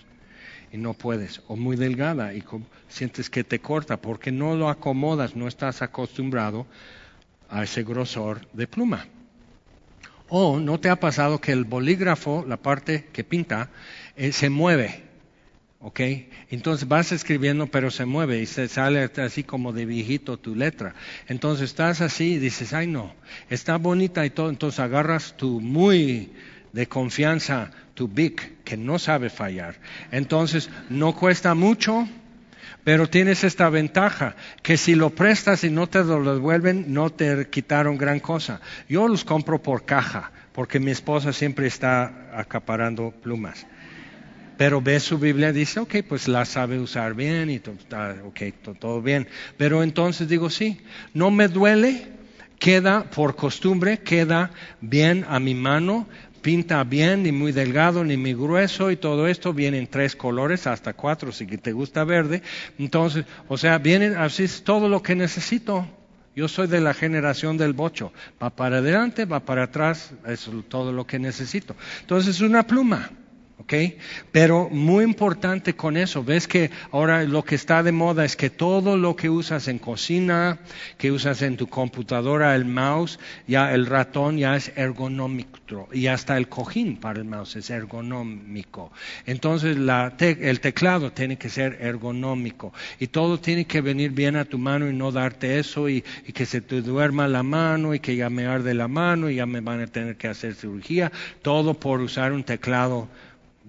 y no puedes? O muy delgada y sientes que te corta porque no lo acomodas, no estás acostumbrado a ese grosor de pluma. O no te ha pasado que el bolígrafo, la parte que pinta, eh, se mueve ¿ok? Entonces vas escribiendo, pero se mueve y se sale así como de viejito tu letra. Entonces estás así y dices, ay no, está bonita y todo. Entonces agarras tu muy de confianza, tu big, que no sabe fallar. Entonces no cuesta mucho, pero tienes esta ventaja, que si lo prestas y no te lo devuelven, no te quitaron gran cosa. Yo los compro por caja, porque mi esposa siempre está acaparando plumas. Pero ve su Biblia y dice, ok, pues la sabe usar bien y todo, okay, todo bien. Pero entonces digo, sí, no me duele, queda por costumbre, queda bien a mi mano, pinta bien, ni muy delgado, ni muy grueso, y todo esto viene en tres colores, hasta cuatro si te gusta verde. Entonces, o sea, vienen así todo lo que necesito. Yo soy de la generación del bocho. Va para adelante, va para atrás, es todo lo que necesito. Entonces, una pluma. ¿Ok? Pero muy importante con eso, ves que ahora lo que está de moda es que todo lo que usas en cocina, que usas en tu computadora, el mouse, ya el ratón ya es ergonómico y hasta el cojín para el mouse es ergonómico. Entonces el teclado tiene que ser ergonómico y todo tiene que venir bien a tu mano y no darte eso y, y que se te duerma la mano y que ya me arde la mano y ya me van a tener que hacer cirugía, todo por usar un teclado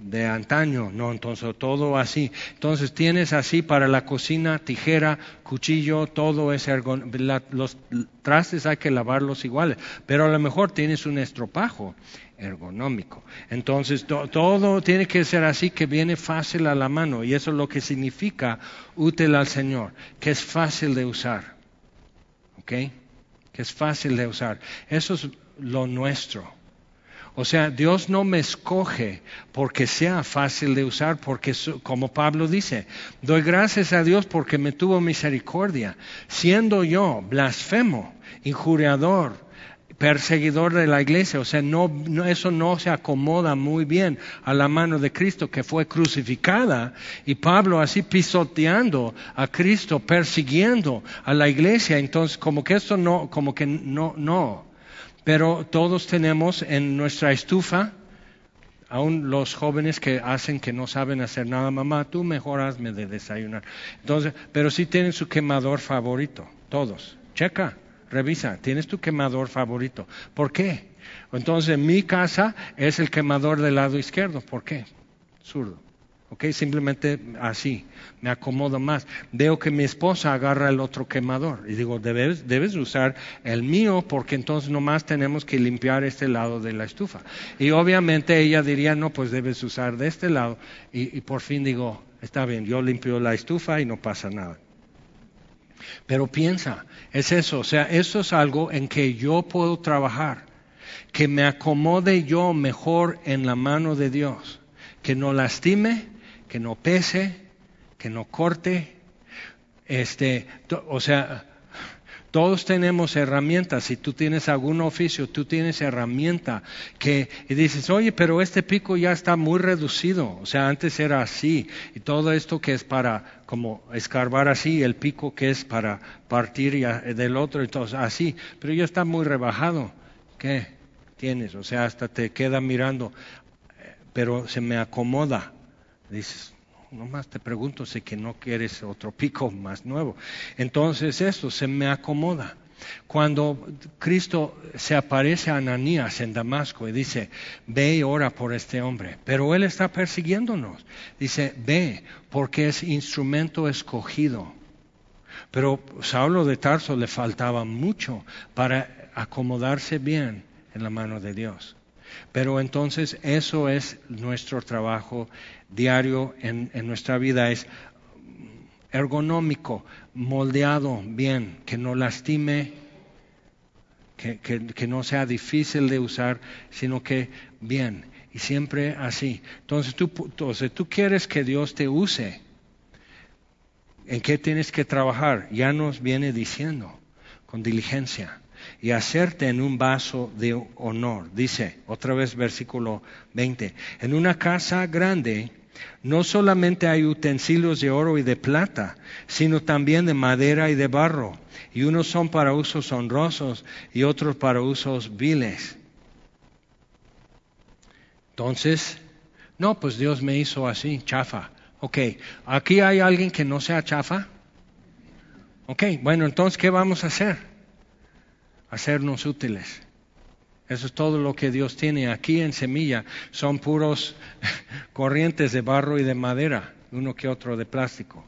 de antaño, no, entonces todo así. Entonces tienes así para la cocina, tijera, cuchillo, todo es los trastes hay que lavarlos iguales, pero a lo mejor tienes un estropajo ergonómico. Entonces todo tiene que ser así que viene fácil a la mano y eso es lo que significa útil al Señor, que es fácil de usar. ¿Ok? Que es fácil de usar. Eso es lo nuestro. O sea, Dios no me escoge porque sea fácil de usar, porque como Pablo dice, doy gracias a Dios porque me tuvo misericordia, siendo yo blasfemo, injuriador, perseguidor de la iglesia. O sea, no, eso no se acomoda muy bien a la mano de Cristo que fue crucificada y Pablo así pisoteando a Cristo, persiguiendo a la iglesia. Entonces, como que esto no, como que no, no. Pero todos tenemos en nuestra estufa, aún los jóvenes que hacen que no saben hacer nada, mamá, tú mejor hazme de desayunar. Entonces, pero sí tienen su quemador favorito, todos. Checa, revisa, tienes tu quemador favorito. ¿Por qué? Entonces, mi casa es el quemador del lado izquierdo. ¿Por qué? Zurdo. ¿Ok? Simplemente así, me acomodo más. Veo que mi esposa agarra el otro quemador y digo, debes, debes usar el mío porque entonces nomás tenemos que limpiar este lado de la estufa. Y obviamente ella diría, no, pues debes usar de este lado. Y, y por fin digo, está bien, yo limpio la estufa y no pasa nada. Pero piensa, es eso, o sea, eso es algo en que yo puedo trabajar, que me acomode yo mejor en la mano de Dios, que no lastime, que no pese, que no corte. Este, o sea, todos tenemos herramientas. Si tú tienes algún oficio, tú tienes herramienta que y dices, oye, pero este pico ya está muy reducido. O sea, antes era así. Y todo esto que es para como escarbar así, el pico que es para partir del otro, entonces así. Pero ya está muy rebajado. ¿Qué tienes? O sea, hasta te queda mirando. Pero se me acomoda. Dices, nomás te pregunto si que no quieres otro pico más nuevo. Entonces esto se me acomoda. Cuando Cristo se aparece a Ananías en Damasco y dice, ve y ora por este hombre, pero él está persiguiéndonos. Dice, ve, porque es instrumento escogido. Pero Saulo de Tarso le faltaba mucho para acomodarse bien en la mano de Dios. Pero entonces eso es nuestro trabajo diario en, nuestra vida, es ergonómico, moldeado bien, que no lastime, que, no sea difícil de usar, sino que bien, y siempre así. Entonces tú, entonces tú quieres que Dios te use. ¿En qué tienes que trabajar? Ya nos viene diciendo, con diligencia y hacerte en un vaso de honor. Dice, otra vez versículo 20, en una casa grande no solamente hay utensilios de oro y de plata, sino también de madera y de barro, y unos son para usos honrosos y otros para usos viles. Entonces, no, pues Dios me hizo así, chafa. Ok, ¿aquí hay alguien que no sea chafa? Ok, bueno, entonces, ¿qué vamos a hacer? Hacernos útiles. Eso es todo lo que Dios tiene aquí en semilla. Son puros corrientes de barro y de madera, uno que otro de plástico.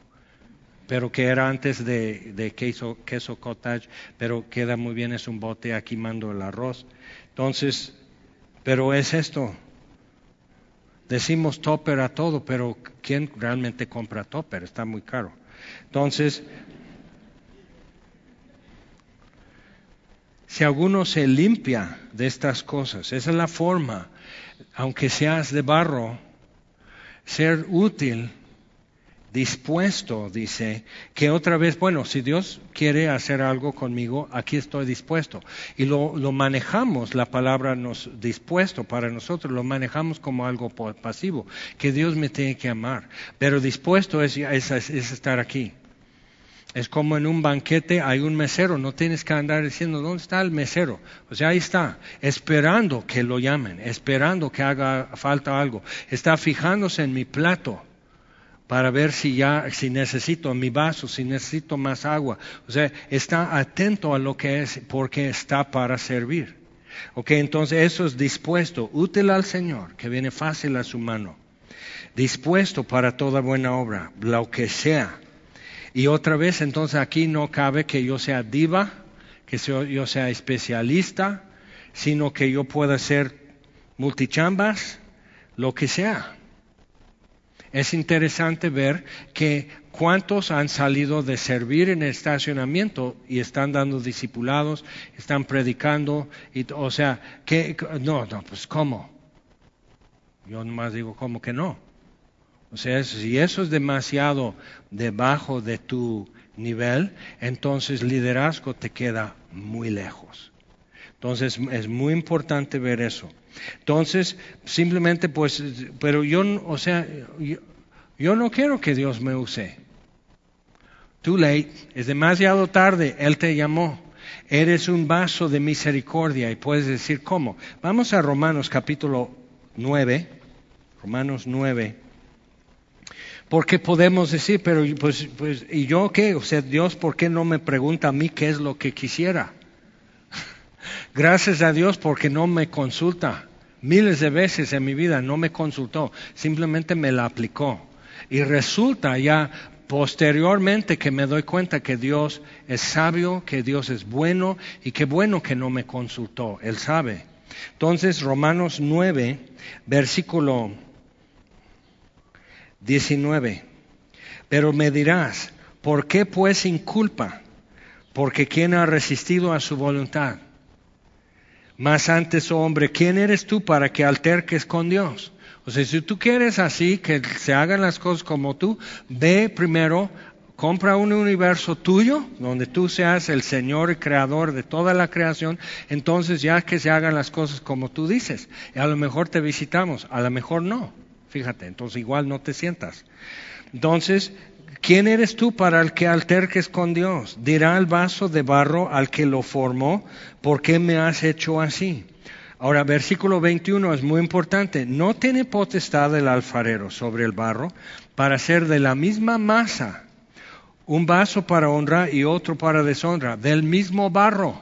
Pero que era antes de, queso, queso cottage, pero queda muy bien, es un bote aquí mando el arroz. Entonces, pero es esto. Decimos topper a todo, pero ¿quién realmente compra topper? Está muy caro. Entonces, si alguno se limpia de estas cosas, esa es la forma, aunque seas de barro, ser útil, dispuesto, dice, que otra vez, bueno, si Dios quiere hacer algo conmigo, aquí estoy dispuesto. Y lo, manejamos, la palabra nos dispuesto para nosotros, lo manejamos como algo pasivo, que Dios me tiene que amar. Pero dispuesto es estar aquí. Es como en un banquete hay un mesero, no tienes que andar diciendo, ¿dónde está el mesero? O sea, ahí está, esperando que lo llamen, esperando que haga falta algo. Está fijándose en mi plato para ver si ya, si necesito mi vaso, si necesito más agua. O sea, está atento a lo que es porque está para servir. Ok, entonces eso es dispuesto, útil al Señor, que viene fácil a su mano. Dispuesto para toda buena obra, lo que sea y otra vez, entonces aquí no cabe que yo sea diva, que yo sea especialista, sino que yo pueda ser multichambas, lo que sea. es interesante ver que cuántos han salido de servir en el estacionamiento y están dando discipulados, están predicando, y, o sea, que no, no, pues cómo. Yo nomás digo, ¿cómo que no? O sea, si eso es demasiado debajo de tu nivel, entonces liderazgo te queda muy lejos. Entonces es muy importante ver eso. Entonces, simplemente pues, pero yo, o sea, yo, no quiero que Dios me use. Too late, es demasiado tarde, Él te llamó. Eres un vaso de misericordia y puedes decir cómo. Vamos a Romanos capítulo 9, Romanos 9. Porque podemos decir, pero pues, pues, ¿y yo qué? O sea, Dios, ¿por qué no me pregunta a mí qué es lo que quisiera? Gracias a Dios porque no me consulta. Miles de veces en mi vida no me consultó, simplemente me la aplicó. Y resulta ya posteriormente que me doy cuenta que Dios es sabio, que Dios es bueno y qué bueno que no me consultó. Él sabe. Entonces, Romanos 9, versículo 19. Pero me dirás, ¿por qué pues sin culpa? Porque ¿quién ha resistido a su voluntad? Más antes, oh hombre, ¿quién eres tú para que alterques con Dios? O sea, si tú quieres así, que se hagan las cosas como tú, ve primero, compra un universo tuyo, donde tú seas el Señor y creador de toda la creación, entonces ya que se hagan las cosas como tú dices. Y a lo mejor te visitamos, a lo mejor no. Fíjate, entonces igual no te sientas. Entonces, ¿quién eres tú para el que alterques con Dios? Dirá el vaso de barro al que lo formó, ¿por qué me has hecho así? Ahora, versículo 21 es muy importante. No tiene potestad el alfarero sobre el barro para hacer de la misma masa un vaso para honra y otro para deshonra, del mismo barro,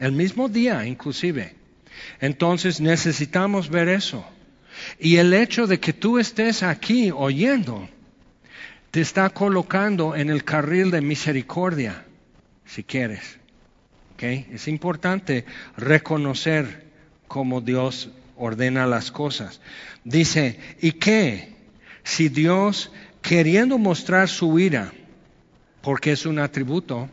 el mismo día inclusive. Entonces necesitamos ver eso. Y el hecho de que tú estés aquí oyendo te está colocando en el carril de misericordia, si quieres. ¿Okay? Es importante reconocer cómo Dios ordena las cosas. Dice, ¿y qué? Si Dios, queriendo mostrar su ira, porque es un atributo,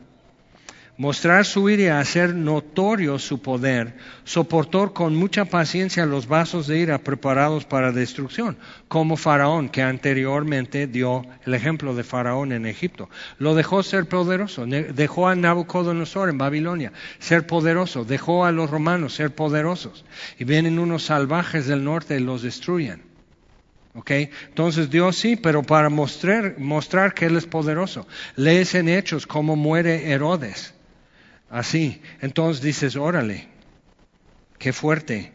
mostrar su ira y hacer notorio su poder, soportó con mucha paciencia los vasos de ira preparados para destrucción, como Faraón, que anteriormente dio el ejemplo de Faraón en Egipto. Lo dejó ser poderoso, dejó a Nabucodonosor en Babilonia ser poderoso, dejó a los romanos ser poderosos, y vienen unos salvajes del norte y los destruyen. Okay. Entonces Dios sí, pero para mostrar, mostrar que Él es poderoso. Lees en Hechos cómo muere Herodes Así. Entonces dices, órale, qué fuerte.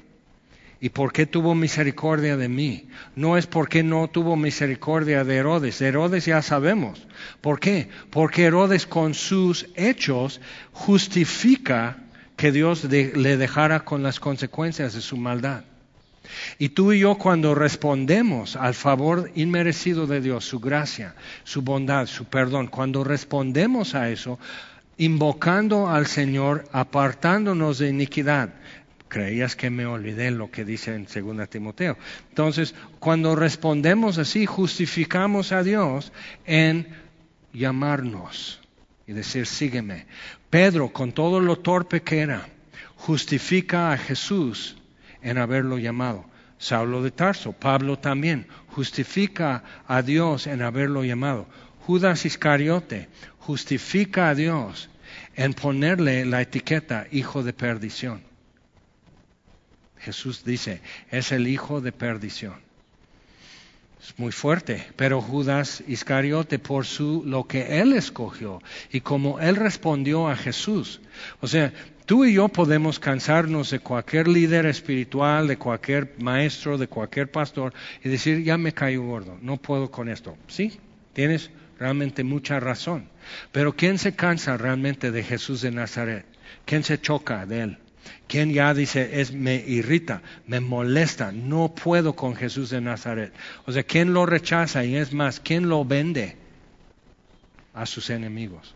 ¿Y por qué tuvo misericordia de mí? No es porque no tuvo misericordia de Herodes. Herodes ya sabemos. ¿Por qué? Porque Herodes con sus hechos justifica que Dios le dejara con las consecuencias de su maldad. Y tú y yo cuando respondemos al favor inmerecido de Dios, su gracia, su bondad, su perdón, cuando respondemos a eso, invocando al Señor, apartándonos de iniquidad. Creías que me olvidé lo que dice en 2 Timoteo. Entonces, cuando respondemos así, justificamos a Dios en llamarnos y decir, sígueme. Pedro, con todo lo torpe que era, justifica a Jesús en haberlo llamado. Saulo de Tarso, Pablo también, justifica a Dios en haberlo llamado. Judas Iscariote justifica a Dios en ponerle la etiqueta hijo de perdición. Jesús dice, es el hijo de perdición. Es muy fuerte, pero Judas Iscariote por su lo que él escogió y como él respondió a Jesús. O sea, tú y yo podemos cansarnos de cualquier líder espiritual, de cualquier maestro, de cualquier pastor y decir, ya me caigo gordo, no puedo con esto. Sí, tienes realmente mucha razón. Pero ¿quién se cansa realmente de Jesús de Nazaret? ¿Quién se choca de él? ¿Quién ya dice, es, me irrita, me molesta, no puedo con Jesús de Nazaret? O sea, ¿quién lo rechaza? Y es más, ¿quién lo vende a sus enemigos?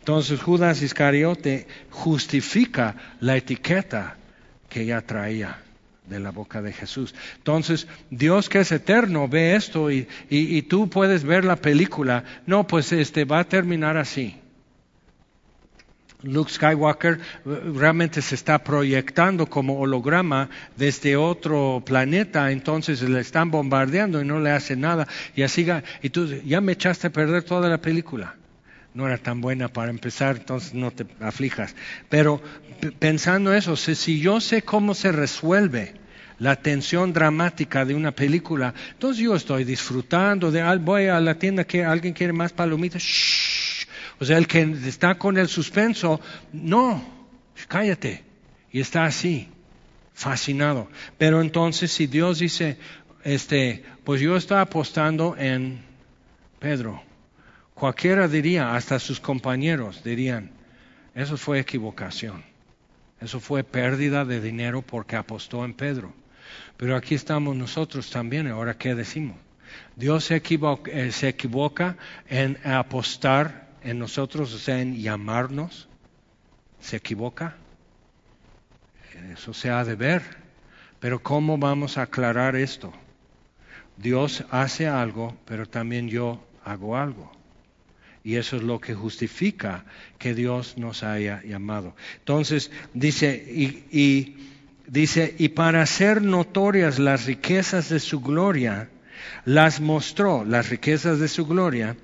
Entonces Judas Iscariote justifica la etiqueta que ya traía de la boca de Jesús. Entonces, Dios que es eterno ve esto y, y, tú puedes ver la película. No, pues este va a terminar así. Luke Skywalker eh, realmente se está proyectando como holograma desde otro planeta, entonces le están bombardeando y no le hace nada. Y así, ya me echaste a perder toda la película. No era tan buena para empezar, entonces no te aflijas. Pero pensando eso, si yo sé cómo se resuelve la tensión dramática de una película, entonces yo estoy disfrutando de, voy a la tienda que alguien quiere más palomitas, o sea, el que está con el suspenso, no, cállate. Y está así, fascinado. Pero entonces si Dios dice, este, pues yo estoy apostando en Pedro, cualquiera diría, hasta sus compañeros dirían, eso fue equivocación. Eso fue pérdida de dinero porque apostó en Pedro. Pero aquí estamos nosotros también. Ahora, ¿qué decimos? Dios se equivoca, eh, se equivoca en apostar en nosotros, o sea, en llamarnos, se equivoca. Eso se ha de ver. Pero ¿cómo vamos a aclarar esto? Dios hace algo, pero también yo hago algo. Y eso es lo que justifica que Dios nos haya llamado. Entonces, dice, y, dice, y para hacer notorias las riquezas de su gloria, las mostró, las riquezas de su gloria,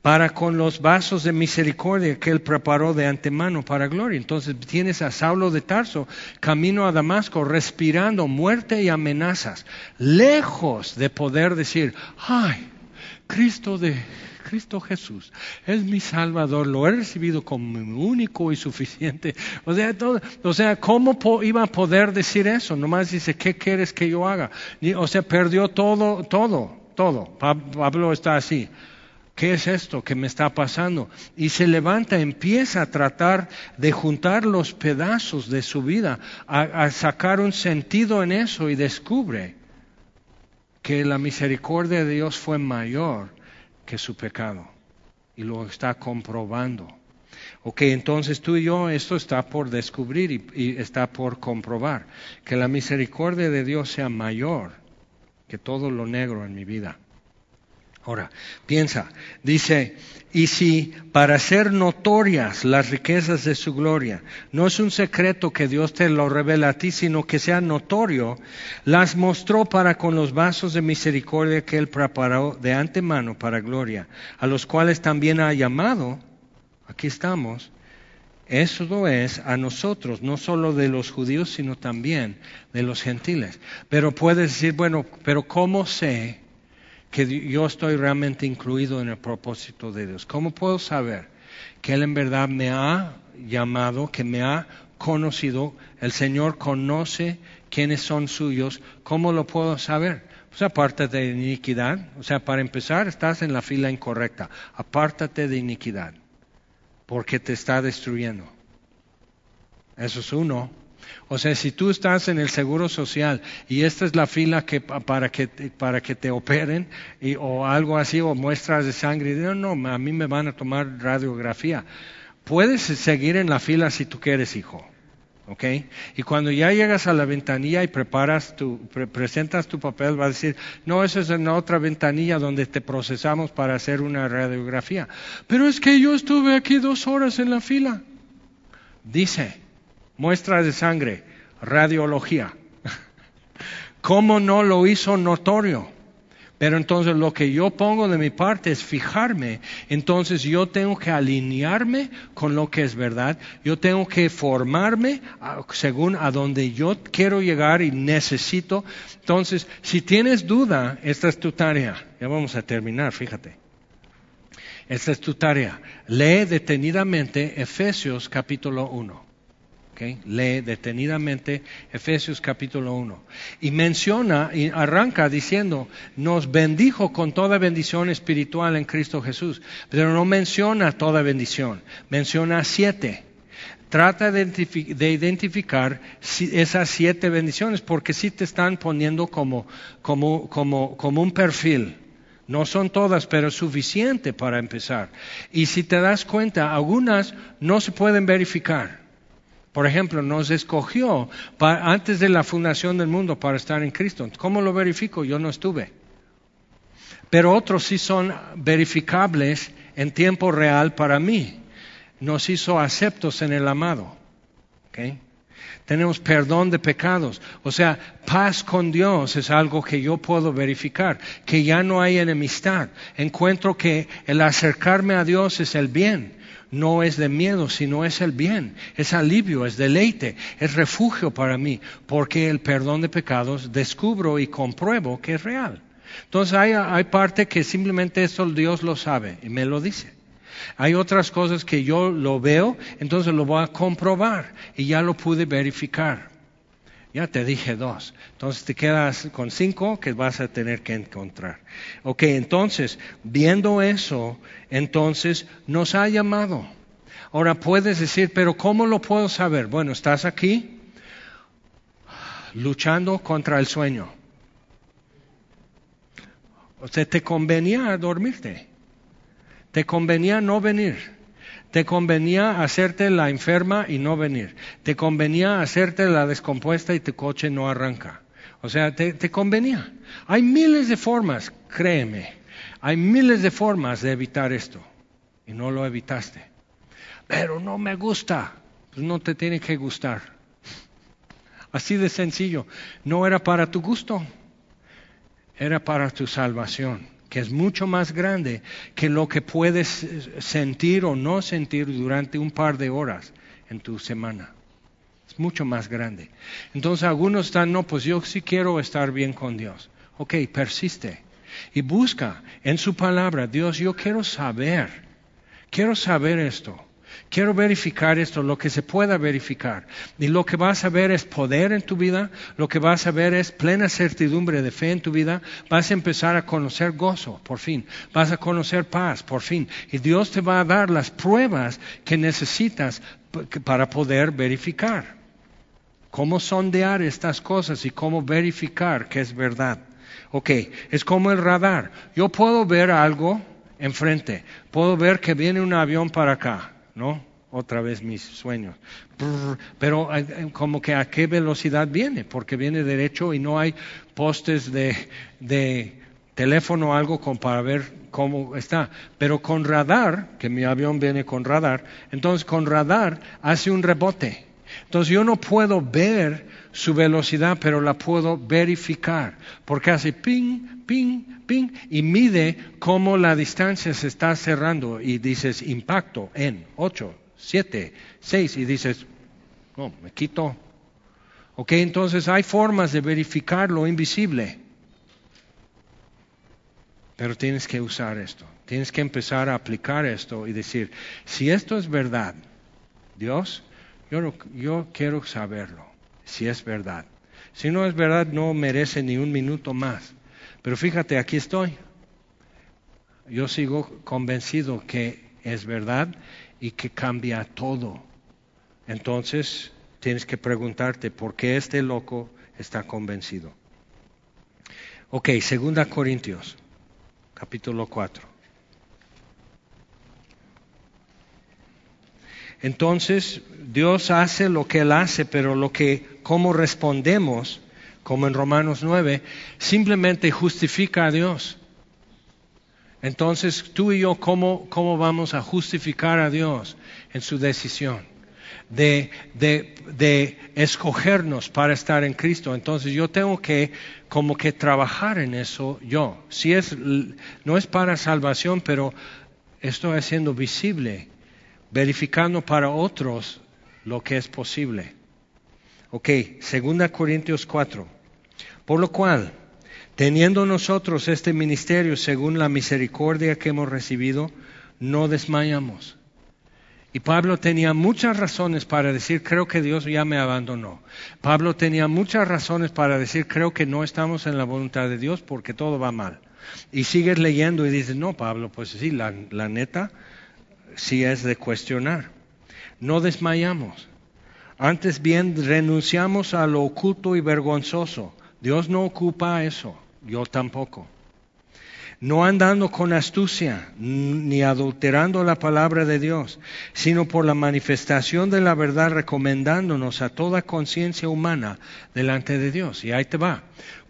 para con los vasos de misericordia que él preparó de antemano para gloria. Entonces tienes a Saulo de Tarso camino a Damasco respirando muerte y amenazas, lejos de poder decir, ay, Cristo de Cristo Jesús es mi Salvador, lo he recibido como mi único y suficiente. O sea, todo, o sea ¿cómo iba a poder decir eso? Nomás dice, ¿qué quieres que yo haga? o sea, perdió todo, todo, todo. Pablo está así. ¿Qué es esto que me está pasando? Y se levanta, empieza a tratar de juntar los pedazos de su vida, a, sacar un sentido en eso y descubre que la misericordia de Dios fue mayor que su pecado. Y lo está comprobando. Ok, entonces tú y yo esto está por descubrir y, y está por comprobar. Que la misericordia de Dios sea mayor que todo lo negro en mi vida. Ahora, piensa, dice, y si para ser notorias las riquezas de su gloria, no es un secreto que Dios te lo revela a ti, sino que sea notorio, las mostró para con los vasos de misericordia que Él preparó de antemano para gloria, a los cuales también ha llamado, aquí estamos, eso es a nosotros, no solo de los judíos, sino también de los gentiles. Pero puedes decir, bueno, pero ¿cómo sé? Que yo estoy realmente incluido en el propósito de Dios? ¿Cómo puedo saber que Él en verdad me ha llamado, que me ha conocido? El Señor conoce quiénes son suyos. ¿Cómo lo puedo saber? Pues apártate de iniquidad. O sea, para empezar, estás en la fila incorrecta. Apártate de iniquidad, porque te está destruyendo. Eso es uno. O sea, si tú estás en el seguro social y esta es la fila que, para, que, te operen o algo así, o muestras de sangre, no, no, a mí me van a tomar radiografía. Puedes seguir en la fila si tú quieres, hijo. ¿ok? Y cuando ya llegas a la ventanilla y preparas tu, presentas tu papel, va a decir, no, eso es en la otra ventanilla donde te procesamos para hacer una radiografía. Pero es que yo estuve aquí dos horas en la fila. Dice, muestras de sangre, radiología. ¿Cómo no lo hizo notorio? Pero entonces lo que yo pongo de mi parte es fijarme. Entonces yo tengo que alinearme con lo que es verdad. Yo tengo que formarme según a donde yo quiero llegar y necesito. Entonces, si tienes duda, esta es tu tarea. Ya vamos a terminar, fíjate. Esta es tu tarea. Lee detenidamente Efesios capítulo 1. Lee detenidamente Efesios capítulo 1. Y menciona y arranca diciendo, nos bendijo con toda bendición espiritual en Cristo Jesús. Pero no menciona toda bendición, menciona siete. Trata de identificar esas siete bendiciones porque si te están poniendo como, como, como, como un perfil. No son todas, pero suficiente para empezar. Y si te das cuenta, algunas no se pueden verificar Por ejemplo, nos escogió antes de la fundación del mundo para estar en Cristo. ¿Cómo lo verifico? Yo no estuve. Pero otros sí son verificables en tiempo real para mí. Nos hizo aceptos en el amado. Tenemos perdón de pecados. O sea, paz con Dios es algo que yo puedo verificar, que ya no hay enemistad. Encuentro que el acercarme a Dios es el bien no es de miedo, sino es el bien, es alivio, es deleite, es refugio para mí, porque el perdón de pecados descubro y compruebo que es real. Entonces hay, hay parte que simplemente eso Dios lo sabe y me lo dice. Hay otras cosas que yo lo veo, entonces lo voy a comprobar y ya lo pude verificar. Ya te dije dos. Entonces te quedas con cinco que vas a tener que encontrar. Ok, entonces, viendo eso, entonces nos ha llamado. Ahora puedes decir, pero ¿cómo lo puedo saber? Bueno, estás aquí luchando contra el sueño. O sea, te convenía dormirte. Te convenía no venir. Te convenía hacerte la enferma y no venir. Te convenía hacerte la descompuesta y tu coche no arranca. O sea, te, convenía. Hay miles de formas, créeme, hay miles de formas de evitar esto. Y no lo evitaste. Pero no me gusta. Pues no te tiene que gustar. Así de sencillo. No era para tu gusto. Era para tu salvación que es mucho más grande que lo que puedes sentir o no sentir durante un par de horas en tu semana. Es mucho más grande. Entonces algunos están, no, pues yo sí quiero estar bien con Dios. Ok, persiste y busca en su palabra, Dios, yo quiero saber, quiero saber esto. Quiero verificar esto, lo que se pueda verificar. Y lo que vas a ver es poder en tu vida, lo que vas a ver es plena certidumbre de fe en tu vida. Vas a empezar a conocer gozo, por fin. Vas a conocer paz, por fin. Y Dios te va a dar las pruebas que necesitas para poder verificar. ¿Cómo sondear estas cosas y cómo verificar que es verdad? Ok, es como el radar. Yo puedo ver algo enfrente, puedo ver que viene un avión para acá ¿no? Otra vez mis sueños. Pero eh, eh, como que a qué velocidad viene, porque viene derecho y no hay postes de, de teléfono o algo para ver cómo está. Pero con radar, que mi avión viene con radar, entonces con radar hace un rebote. Entonces yo no puedo ver su velocidad, pero la puedo verificar, porque hace ping, ping, ping, y mide cómo la distancia se está cerrando, y dices impacto en 8, 7, 6, y dices, no, me quito. Ok, entonces hay formas de verificar lo invisible, pero tienes que usar esto, tienes que empezar a aplicar esto y decir, si esto es verdad, Dios, yo, yo quiero saberlo si es verdad. Si no es verdad, no merece ni un minuto más. Pero fíjate, aquí estoy. Yo sigo convencido que es verdad y que cambia todo. Entonces, tienes que preguntarte por qué este loco está convencido. Ok, segunda Corintios, capítulo 4. Entonces, Dios hace lo que Él hace, pero lo que, cómo respondemos, como en Romanos 9, simplemente justifica a Dios. Entonces, tú y yo, ¿cómo, cómo vamos a justificar a Dios en su decisión? De, de, de, escogernos para estar en Cristo. Entonces yo tengo que como que trabajar en eso yo. Si es, no es para salvación, pero estoy haciendo visible verificando para otros lo que es posible. Ok, 2 Corintios 4. Por lo cual, teniendo nosotros este ministerio según la misericordia que hemos recibido, no desmayamos. Y Pablo tenía muchas razones para decir, creo que Dios ya me abandonó. Pablo tenía muchas razones para decir, creo que no estamos en la voluntad de Dios porque todo va mal. Y sigues leyendo y dices, no, Pablo, pues sí, la, la neta, si es de cuestionar. No desmayamos. Antes bien renunciamos a lo oculto y vergonzoso. Dios no ocupa eso, yo tampoco. no andando con astucia, ni adulterando la palabra de Dios, sino por la manifestación de la verdad recomendándonos a toda conciencia humana delante de Dios. Y ahí te va.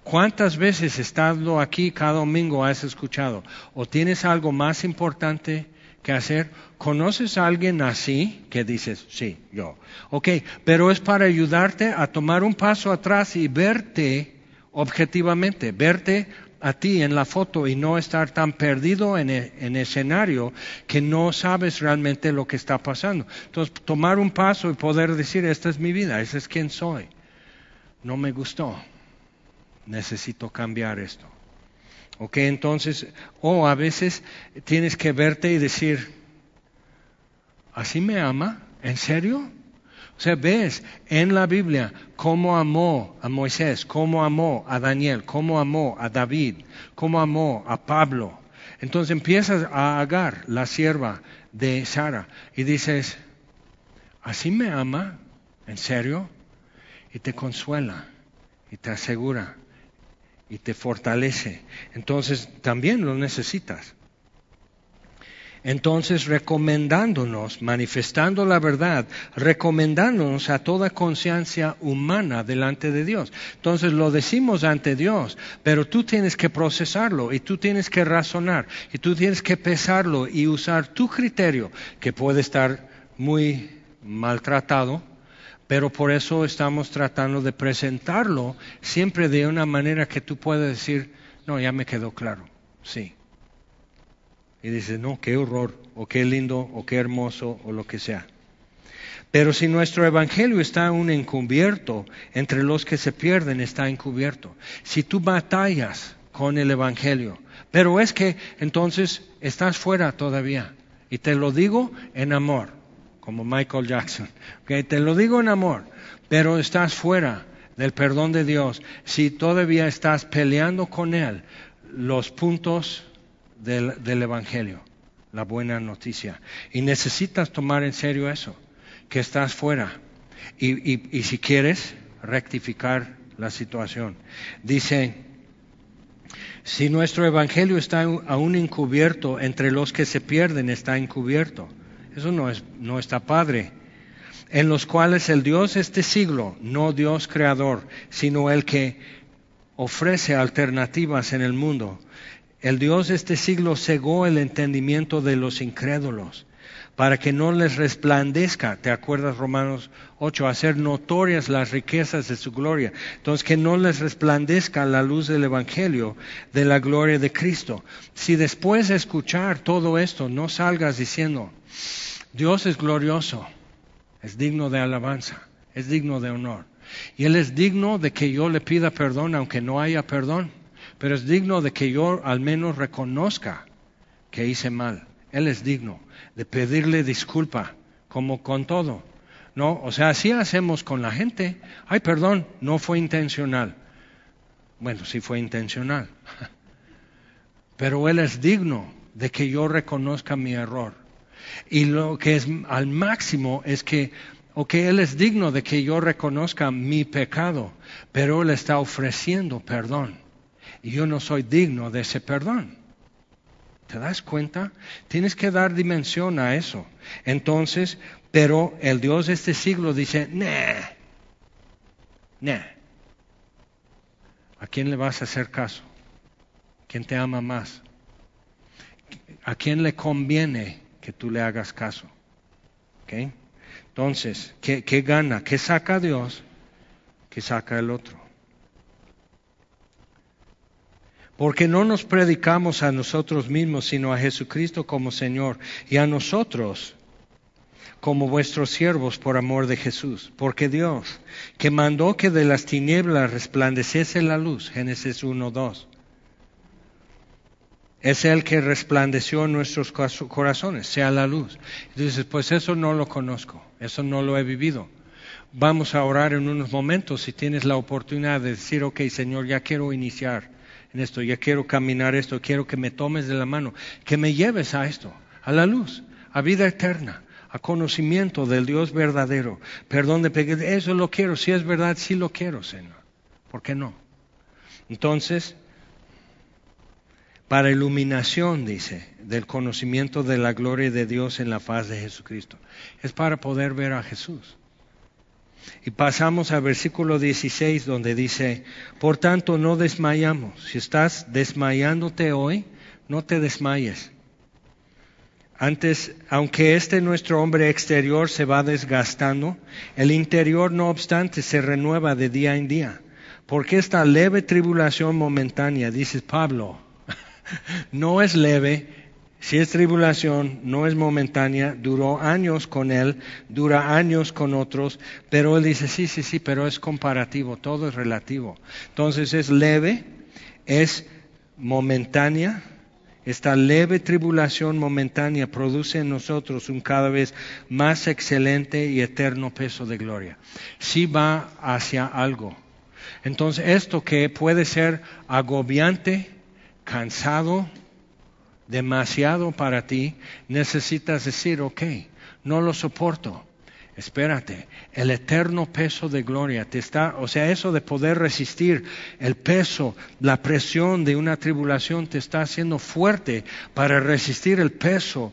¿Cuántas veces estando aquí cada domingo has escuchado? ¿O tienes algo más importante que hacer? ¿Conoces a alguien así que dices, sí, yo? Ok, pero es para ayudarte a tomar un paso atrás y verte objetivamente, verte a ti en la foto y no estar tan perdido en el escenario que no sabes realmente lo que está pasando. Entonces, tomar un paso y poder decir, esta es mi vida, ese es quien soy. No me gustó. Necesito cambiar esto. Ok, entonces, o a veces tienes que verte y decir, ¿así me ama? ¿En serio? O sea, ves en la Biblia cómo amó a Moisés, cómo amó a Daniel, cómo amó a David, cómo amó a Pablo. Entonces empiezas a Agar, la sierva de Sara, y dices, ¿así me ama? ¿En serio? Y te consuela y te asegura y te fortalece. Entonces también lo necesitas. Entonces, recomendándonos, manifestando la verdad, recomendándonos a toda conciencia humana delante de Dios. Entonces lo decimos ante Dios, pero tú tienes que procesarlo y tú tienes que razonar y tú tienes que pesarlo y usar tu criterio, que puede estar muy maltratado, pero por eso estamos tratando de presentarlo siempre de una manera que tú puedas decir, no, ya me quedó claro, sí y dices, no, qué horror, o qué lindo, o qué hermoso, o lo que sea. Pero si nuestro evangelio está aún encubierto, entre los que se pierden está encubierto. Si tú batallas con el evangelio, pero es que entonces estás fuera todavía. Y te lo digo en amor, como Michael Jackson. ¿okay? Te lo digo en amor, pero estás fuera del perdón de Dios. Si todavía estás peleando con Él, los puntos del, Evangelio, la buena noticia. Y necesitas tomar en serio eso, que estás fuera. Y, y, si quieres, rectificar la situación. Dice, si nuestro Evangelio está aún encubierto, entre los que se pierden está encubierto. Eso no, es, no está padre. En los cuales el Dios este siglo, no Dios creador, sino el que ofrece alternativas en el mundo, el Dios de este siglo cegó el entendimiento de los incrédulos para que no les resplandezca, ¿te acuerdas Romanos 8? Hacer notorias las riquezas de su gloria. Entonces, que no les resplandezca la luz del Evangelio de la gloria de Cristo. Si después de escuchar todo esto no salgas diciendo, Dios es glorioso, es digno de alabanza, es digno de honor. Y Él es digno de que yo le pida perdón aunque no haya perdón pero es digno de que yo al menos reconozca que hice mal. Él es digno de pedirle disculpa, como con todo. No, o sea, así hacemos con la gente. Ay, perdón, no fue intencional. Bueno, sí fue intencional. Pero Él es digno de que yo reconozca mi error. Y lo que es al máximo es que, o que Él es digno de que yo reconozca mi pecado, pero Él está ofreciendo perdón y yo no soy digno de ese perdón. ¿Te das cuenta? Tienes que dar dimensión a eso. Entonces, pero el Dios de este siglo dice, nah, nah. ¿A quién le vas a hacer caso? ¿Quién te ama más? ¿A quién le conviene que tú le hagas caso? ¿Okay? Entonces, ¿qué, ¿qué gana? ¿Qué saca Dios? ¿Qué saca el otro? Porque no nos predicamos a nosotros mismos, sino a Jesucristo como Señor y a nosotros como vuestros siervos por amor de Jesús. Porque Dios, que mandó que de las tinieblas resplandeciese la luz, Génesis 1, 2, es el que resplandeció en nuestros corazones, sea la luz. dices, pues eso no lo conozco, eso no lo he vivido. Vamos a orar en unos momentos si tienes la oportunidad de decir, ok, Señor, ya quiero iniciar en esto, ya quiero caminar esto, quiero que me tomes de la mano, que me lleves a esto, a la luz, a vida eterna, a conocimiento del Dios verdadero, perdón de pecar, eso lo quiero, si es verdad, sí lo quiero, Señor, ¿por qué no? Entonces, para iluminación, dice, del conocimiento de la gloria de Dios en la faz de Jesucristo. Es para poder ver a Jesús. Y pasamos al versículo 16 donde dice, por tanto no desmayamos. Si estás desmayándote hoy, no te desmayes. Antes, aunque este nuestro hombre exterior se va desgastando, el interior no obstante se renueva de día en día. Porque esta leve tribulación momentánea, dice Pablo, no es leve, si es tribulación, no es momentánea, duró años con él, dura años con otros, pero él dice, sí, sí, sí, pero es comparativo, todo es relativo. Entonces es leve, es momentánea, esta leve tribulación momentánea produce en nosotros un cada vez más excelente y eterno peso de gloria. Sí va hacia algo. Entonces esto que puede ser agobiante, cansado, demasiado para ti, necesitas decir, ok, no lo soporto. Espérate, el eterno peso de gloria te está, o sea, eso de poder resistir el peso, la presión de una tribulación te está haciendo fuerte para resistir el peso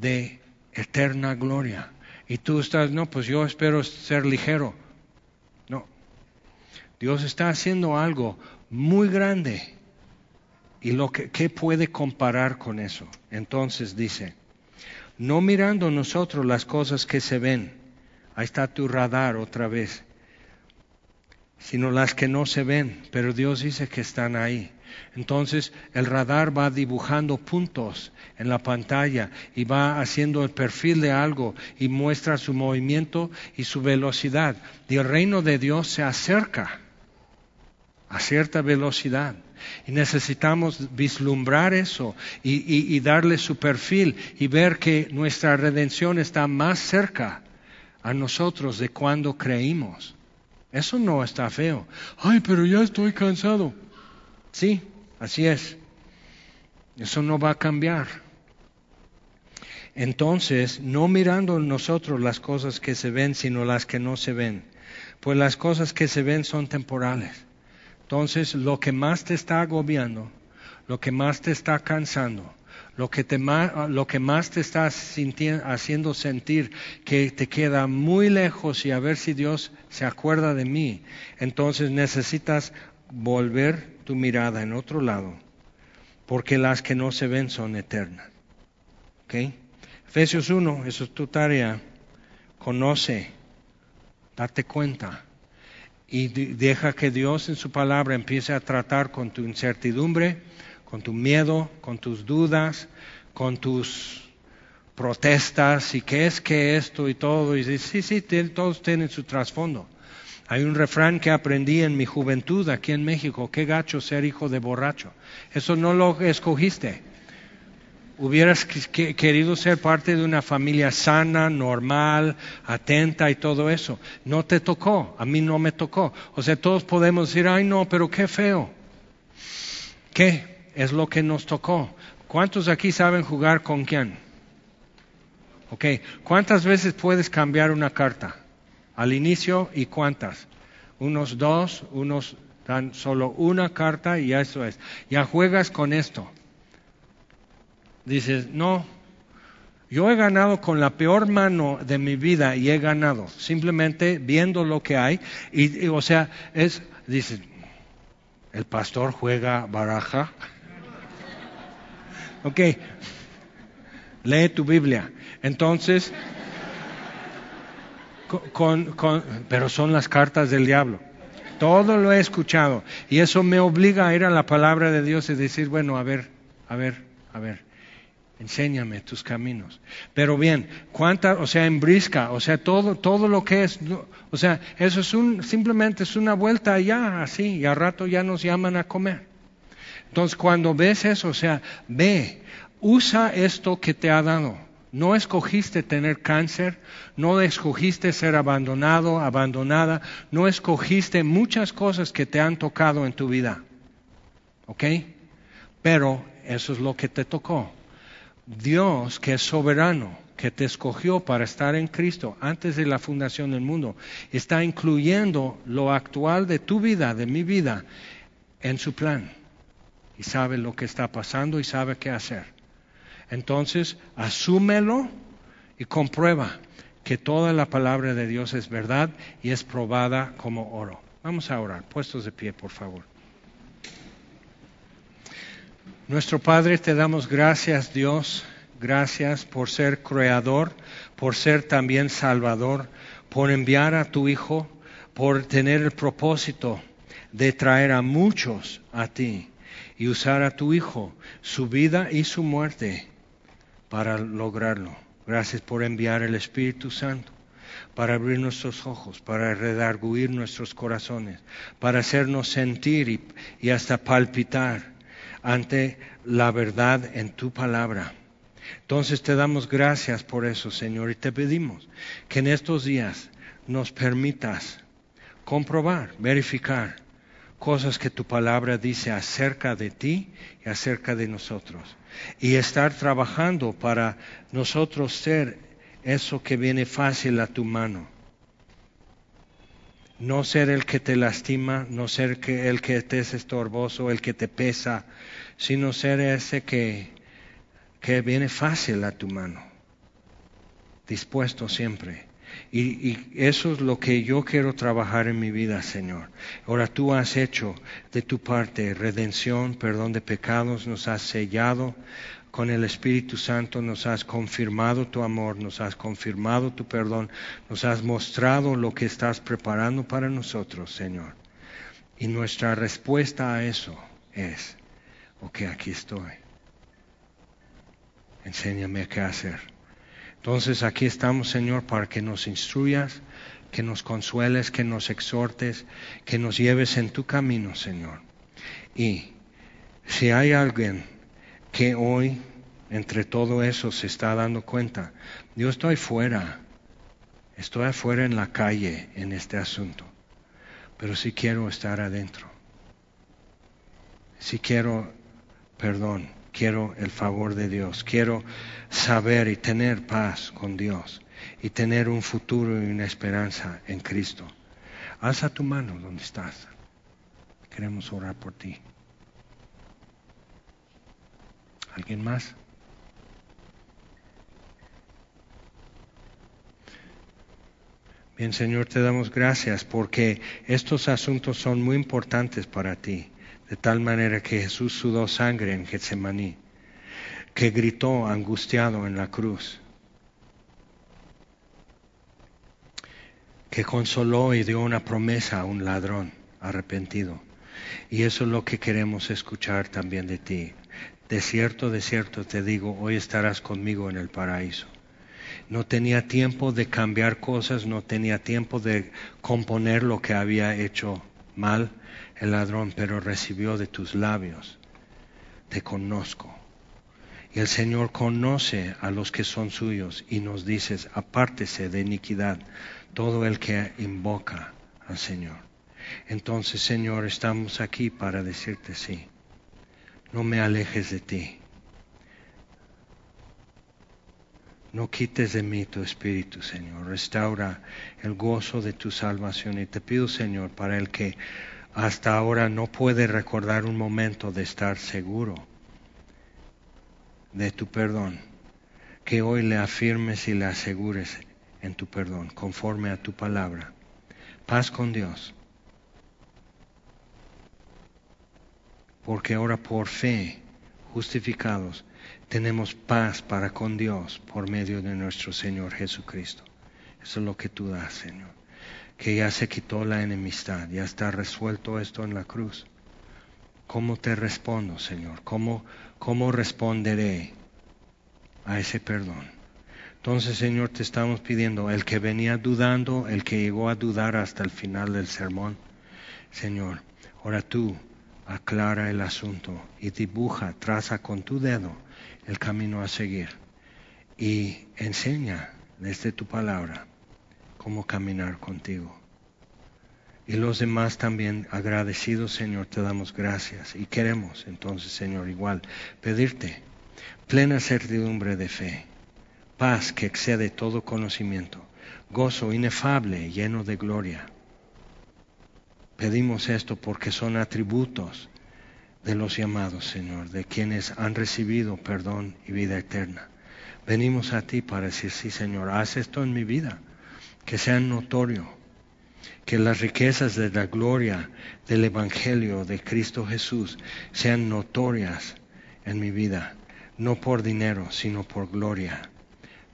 de eterna gloria. Y tú estás, no, pues yo espero ser ligero. No, Dios está haciendo algo muy grande ¿Y lo que ¿qué puede comparar con eso? Entonces dice, no mirando nosotros las cosas que se ven, ahí está tu radar otra vez, sino las que no se ven, pero Dios dice que están ahí. Entonces el radar va dibujando puntos en la pantalla y va haciendo el perfil de algo y muestra su movimiento y su velocidad. Y el reino de Dios se acerca a cierta velocidad. Y necesitamos vislumbrar eso y, darle su perfil y ver que nuestra redención está más cerca a nosotros de cuando creímos. Eso no está feo. Ay, pero ya estoy cansado. Sí, así es. Eso no va a cambiar. Entonces, no mirando nosotros las cosas que se ven, sino las que no se ven. Pues las cosas que se ven son temporales entonces, lo que más te está agobiando, lo que más te está cansando, lo que, te lo que más te está haciendo sentir que te queda muy lejos y a ver si Dios se acuerda de mí, entonces necesitas volver tu mirada en otro lado, porque las que no se ven son eternas. ¿Okay? Efesios 1, eso es tu tarea. Conoce, date cuenta y deja que Dios en su palabra empiece a tratar con tu incertidumbre, con tu miedo, con tus dudas, con tus protestas y qué es que esto y todo. Y dice, sí, sí, todos tienen su trasfondo. Hay un refrán que aprendí en mi juventud aquí en México, qué gacho ser hijo de borracho. Eso no lo escogiste hubieras querido ser parte de una familia sana, normal, atenta y todo eso. No te tocó, a mí no me tocó. O sea, todos podemos decir, ay no, pero qué feo. ¿Qué es lo que nos tocó? ¿Cuántos aquí saben jugar con quién? Ok, ¿cuántas veces puedes cambiar una carta? Al inicio y cuántas? Unos dos, unos dan solo una carta y eso es. Ya juegas con esto dices, no, yo he ganado con la peor mano de mi vida y he ganado, simplemente viendo lo que hay. Y, o sea, es, dices, el pastor juega baraja. Ok, lee tu Biblia. Entonces, con, con, pero son las cartas del diablo. Todo lo he escuchado. Y eso me obliga a ir a la palabra de Dios y decir, bueno, a ver, a ver, a ver enséñame tus caminos. Pero bien, cuánta, o sea, en brisca, o sea, todo, todo lo que es, o sea, eso es un, simplemente es una vuelta allá, así, y al rato ya nos llaman a comer. Entonces, cuando ves eso, o sea, ve, usa esto que te ha dado. No escogiste tener cáncer, no escogiste ser abandonado, abandonada, no escogiste muchas cosas que te han tocado en tu vida. ¿Ok? Pero eso es lo que te tocó. Dios que es soberano, que te escogió para estar en Cristo antes de la fundación del mundo, está incluyendo lo actual de tu vida, de mi vida, en su plan. y sabe lo que está pasando y sabe qué hacer. Entonces, asúmelo y comprueba que toda la palabra de Dios es verdad y es probada como oro. Vamos a orar, puestos de pie, por favor. Nuestro Padre, te damos gracias, Dios, gracias por ser creador, por ser también salvador, por enviar a tu Hijo, por tener el propósito de traer a muchos a ti y usar a tu Hijo, su vida y su muerte para lograrlo. Gracias por enviar el Espíritu Santo para abrir nuestros ojos, para redarguir nuestros corazones, para hacernos sentir y, hasta palpitar ante la verdad en tu palabra. Entonces te damos gracias por eso, Señor, y te pedimos que en estos días nos permitas comprobar, verificar cosas que tu palabra dice acerca de ti y acerca de nosotros. Y estar trabajando para nosotros ser eso que viene fácil a tu mano. No ser el que te lastima, no ser el que te es estorboso, el que te pesa, sino ser ese que, que viene fácil a tu mano, dispuesto siempre. Y, y, eso es lo que yo quiero trabajar en mi vida, Señor. Ahora tú has hecho de tu parte redención, perdón de pecados, nos has sellado con el Espíritu Santo, nos has confirmado tu amor, nos has confirmado tu perdón, nos has mostrado lo que estás preparando para nosotros, Señor. Y nuestra respuesta a eso es, ok, aquí estoy. Enséñame qué hacer. Entonces aquí estamos, Señor, para que nos instruyas, que nos consueles, que nos exhortes, que nos lleves en tu camino, Señor. Y si hay alguien que hoy, entre todo eso, se está dando cuenta, yo estoy fuera, estoy afuera en la calle en este asunto, pero si quiero estar adentro, si quiero perdón, quiero el favor de Dios, quiero saber y tener paz con Dios y tener un futuro y una esperanza en Cristo. Alza tu mano donde estás. Queremos orar por ti. ¿Alguien más? Bien, Señor, te damos gracias porque estos asuntos son muy importantes para ti de tal manera que Jesús sudó sangre en Getsemaní, que gritó angustiado en la cruz, que consoló y dio una promesa a un ladrón arrepentido. Y eso es lo que queremos escuchar también de ti. De cierto, de cierto te digo, hoy estarás conmigo en el paraíso. No tenía tiempo de cambiar cosas, no tenía tiempo de componer lo que había hecho mal, el ladrón, pero recibió de tus labios, te conozco. Y el Señor conoce a los que son suyos y nos dices, apártese de iniquidad todo el que invoca al Señor. Entonces, Señor, estamos aquí para decirte sí. No me alejes de ti. No quites de mí tu espíritu, Señor. Restaura el gozo de tu salvación. Y te pido, Señor, para el que hasta ahora no puede recordar un momento de estar seguro de tu perdón, que hoy le afirmes y le asegures en tu perdón, conforme a tu palabra. Paz con Dios. Porque ahora por fe, justificados, tenemos paz para con Dios por medio de nuestro Señor Jesucristo. Eso es lo que tú das, Señor que ya se quitó la enemistad, ya está resuelto esto en la cruz. ¿Cómo te respondo, Señor? ¿Cómo, cómo responderé a ese perdón? Entonces, Señor, te estamos pidiendo, el que venía dudando, el que llegó a dudar hasta el final del sermón, Señor, ahora tú aclara el asunto y dibuja, traza con tu dedo el camino a seguir y enseña desde tu palabra cómo caminar contigo. Y los demás también agradecidos, Señor, te damos gracias. Y queremos entonces, Señor, igual pedirte plena certidumbre de fe, paz que excede todo conocimiento, gozo inefable, lleno de gloria. Pedimos esto porque son atributos de los llamados, Señor, de quienes han recibido perdón y vida eterna. Venimos a ti para decir, sí, Señor, haz esto en mi vida, que sea notorio, que las riquezas de la gloria del Evangelio de Cristo Jesús sean notorias en mi vida, no por dinero, sino por gloria.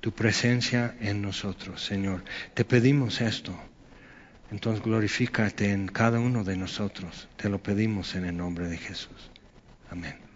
Tu presencia en nosotros, Señor. Te pedimos esto. Entonces glorifícate en cada uno de nosotros. Te lo pedimos en el nombre de Jesús. Amén.